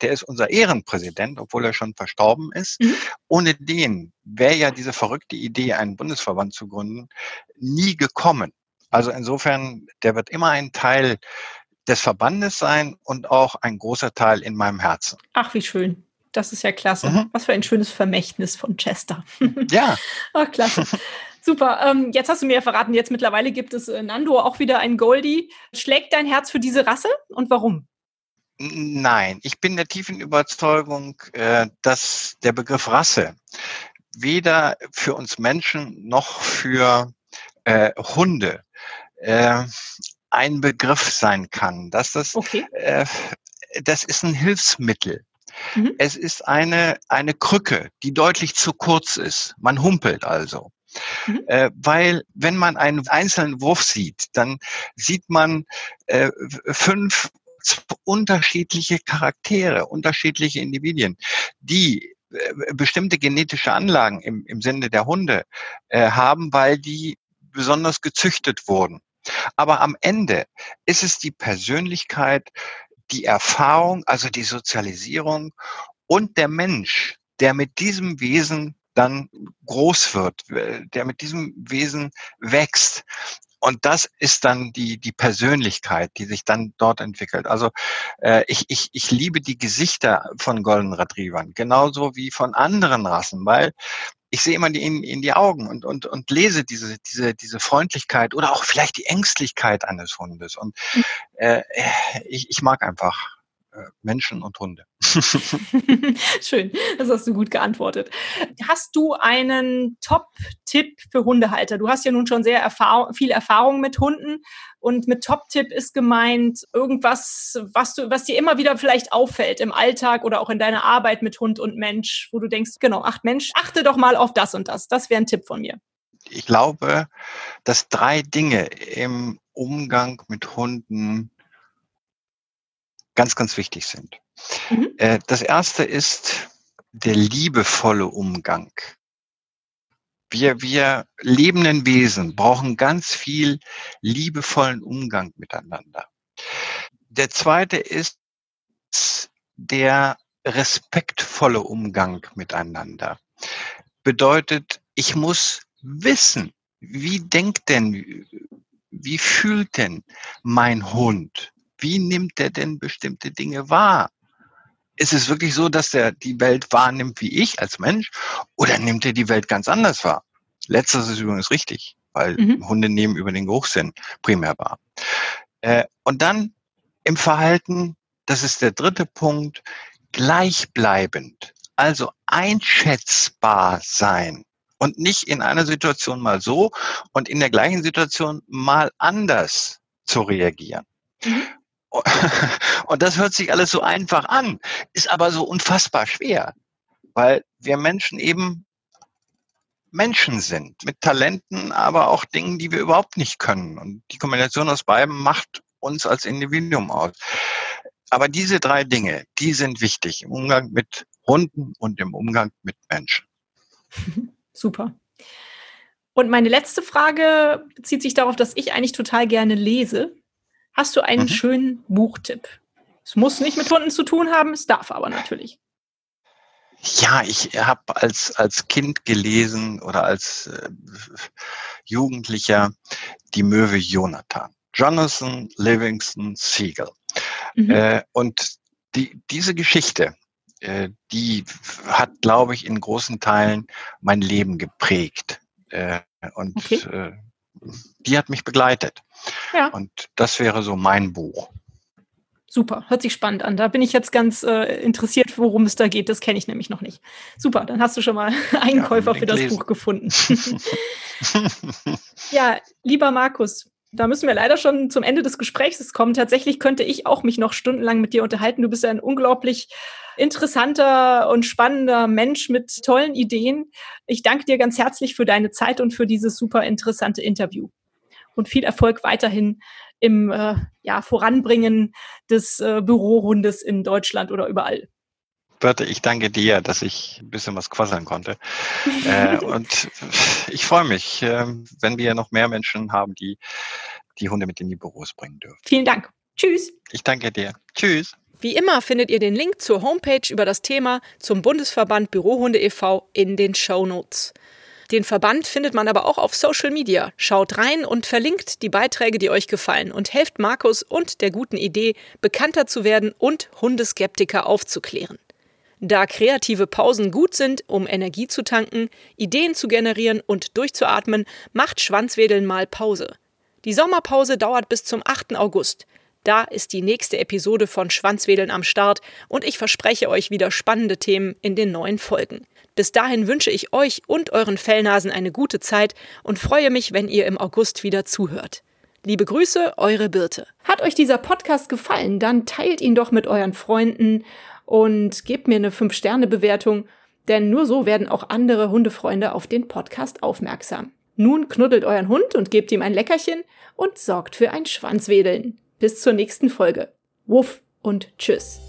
der ist unser Ehrenpräsident, obwohl er schon verstorben ist. Mhm. Ohne den wäre ja diese verrückte Idee, einen Bundesverband zu gründen, nie gekommen. Also insofern, der wird immer ein Teil des Verbandes sein und auch ein großer Teil in meinem Herzen. Ach, wie schön. Das ist ja klasse. Mhm. Was für ein schönes Vermächtnis von Chester. (laughs) Ja. Ach, klasse. Super. Ähm, jetzt hast du mir ja verraten, jetzt mittlerweile gibt es äh, Nando auch wieder ein Goldie. Schlägt dein Herz für diese Rasse und warum? Nein, ich bin der tiefen Überzeugung, äh, dass der Begriff Rasse weder für uns Menschen noch für äh, Hunde äh, ein Begriff sein kann. Dass das, okay. das ist ein Hilfsmittel. Mhm. Es ist eine, eine Krücke, die deutlich zu kurz ist. Man humpelt also. Mhm. Äh, weil wenn man einen einzelnen Wurf sieht, dann sieht man äh, fünf unterschiedliche Charaktere, unterschiedliche Individuen, die äh, bestimmte genetische Anlagen im, im Sinne der Hunde äh, haben, weil die besonders gezüchtet wurden. Aber am Ende ist es die Persönlichkeit, die Erfahrung, also die Sozialisierung und der Mensch, der mit diesem Wesen dann groß wird, der mit diesem Wesen wächst. Und das ist dann die, die Persönlichkeit, die sich dann dort entwickelt. Also äh, ich, ich, ich liebe die Gesichter von Golden Retrievern, genauso wie von anderen Rassen, weil ich sehe immer in, in die Augen und, und, und lese diese, diese, diese Freundlichkeit oder auch vielleicht die Ängstlichkeit eines Hundes. Und hm. äh, ich, ich mag einfach äh, Menschen und Hunde. (laughs) (laughs) Schön, das hast du gut geantwortet. Hast du einen Top-Tipp für Hundehalter? Du hast ja nun schon sehr Erfahrung, viel Erfahrung mit Hunden und mit Top-Tipp ist gemeint irgendwas, was du, was dir immer wieder vielleicht auffällt im Alltag oder auch in deiner Arbeit mit Hund und Mensch, wo du denkst, genau, ach Mensch, achte doch mal auf das und das. Das wäre ein Tipp von mir. Ich glaube, dass drei Dinge im Umgang mit Hunden ganz, ganz wichtig sind. Mhm. Äh, das erste ist der liebevolle Umgang. Wir, wir lebenden Wesen brauchen ganz viel liebevollen Umgang miteinander. Der zweite ist der respektvolle Umgang miteinander. Bedeutet, ich muss wissen, wie denkt denn, wie fühlt denn mein Hund? Wie nimmt er denn bestimmte Dinge wahr? Ist es wirklich so, dass er die Welt wahrnimmt wie ich als Mensch oder nimmt er die Welt ganz anders wahr? Letzteres ist übrigens richtig, weil mhm. Hunde nehmen über den Geruchssinn primär wahr. Äh, und dann im Verhalten, das ist der dritte Punkt, gleichbleibend, also einschätzbar sein und nicht in einer Situation mal so und in der gleichen Situation mal anders zu reagieren. Mhm. Und das hört sich alles so einfach an, ist aber so unfassbar schwer, weil wir Menschen eben Menschen sind, mit Talenten, aber auch Dingen, die wir überhaupt nicht können. Und die Kombination aus beiden macht uns als Individuum aus. Aber diese drei Dinge, die sind wichtig im Umgang mit Hunden und im Umgang mit Menschen. (laughs) Super. Und meine letzte Frage bezieht sich darauf, dass ich eigentlich total gerne lese. Hast du einen mhm. schönen Buchtipp? Es muss nicht mit Hunden zu tun haben, es darf aber natürlich. Ja, ich habe als, als Kind gelesen oder als äh, Jugendlicher die Möwe Jonathan. Jonathan Livingston Siegel. Mhm. Äh, und die, diese Geschichte, äh, die hat, glaube ich, in großen Teilen mein Leben geprägt. Äh, und okay. Die hat mich begleitet. Ja. Und das wäre so mein Buch. Super, hört sich spannend an. Da bin ich jetzt ganz äh, interessiert, worum es da geht. Das kenne ich nämlich noch nicht. Super, dann hast du schon mal (laughs) einen ja, Käufer für das lesen. Buch gefunden. (laughs) ja, lieber Markus, da müssen wir leider schon zum Ende des Gesprächs kommen. Tatsächlich könnte ich auch mich noch stundenlang mit dir unterhalten. Du bist ja ein unglaublich interessanter und spannender Mensch mit tollen Ideen. Ich danke dir ganz herzlich für deine Zeit und für dieses super interessante Interview. Und viel Erfolg weiterhin im äh, ja, Voranbringen des äh, Bürohundes in Deutschland oder überall. Birte, ich danke dir, dass ich ein bisschen was quasseln konnte. äh, (laughs) und ich freue mich, äh, wenn wir noch mehr Menschen haben, die die Hunde mit in die Büros bringen dürfen. Vielen Dank. Tschüss. Ich danke dir. Tschüss. Wie immer findet ihr den Link zur Homepage über das Thema zum Bundesverband Bürohunde e.V. in den Show Notes. Den Verband findet man aber auch auf Social Media. Schaut rein und verlinkt die Beiträge, die euch gefallen und helft Markus und der guten Idee, bekannter zu werden und Hundeskeptiker aufzuklären. Da kreative Pausen gut sind, um Energie zu tanken, Ideen zu generieren und durchzuatmen, macht Schwanzwedeln mal Pause. Die Sommerpause dauert bis zum 8. August. Da ist die nächste Episode von Schwanzwedeln am Start und ich verspreche euch wieder spannende Themen in den neuen Folgen. Bis dahin wünsche ich euch und euren Fellnasen eine gute Zeit und freue mich, wenn ihr im August wieder zuhört. Liebe Grüße, eure Birte. Hat euch dieser Podcast gefallen, dann teilt ihn doch mit euren Freunden und gebt mir eine 5-Sterne-Bewertung, denn nur so werden auch andere Hundefreunde auf den Podcast aufmerksam. Nun knuddelt euren Hund und gebt ihm ein Leckerchen und sorgt für ein Schwanzwedeln. Bis zur nächsten Folge. Wuff und tschüss.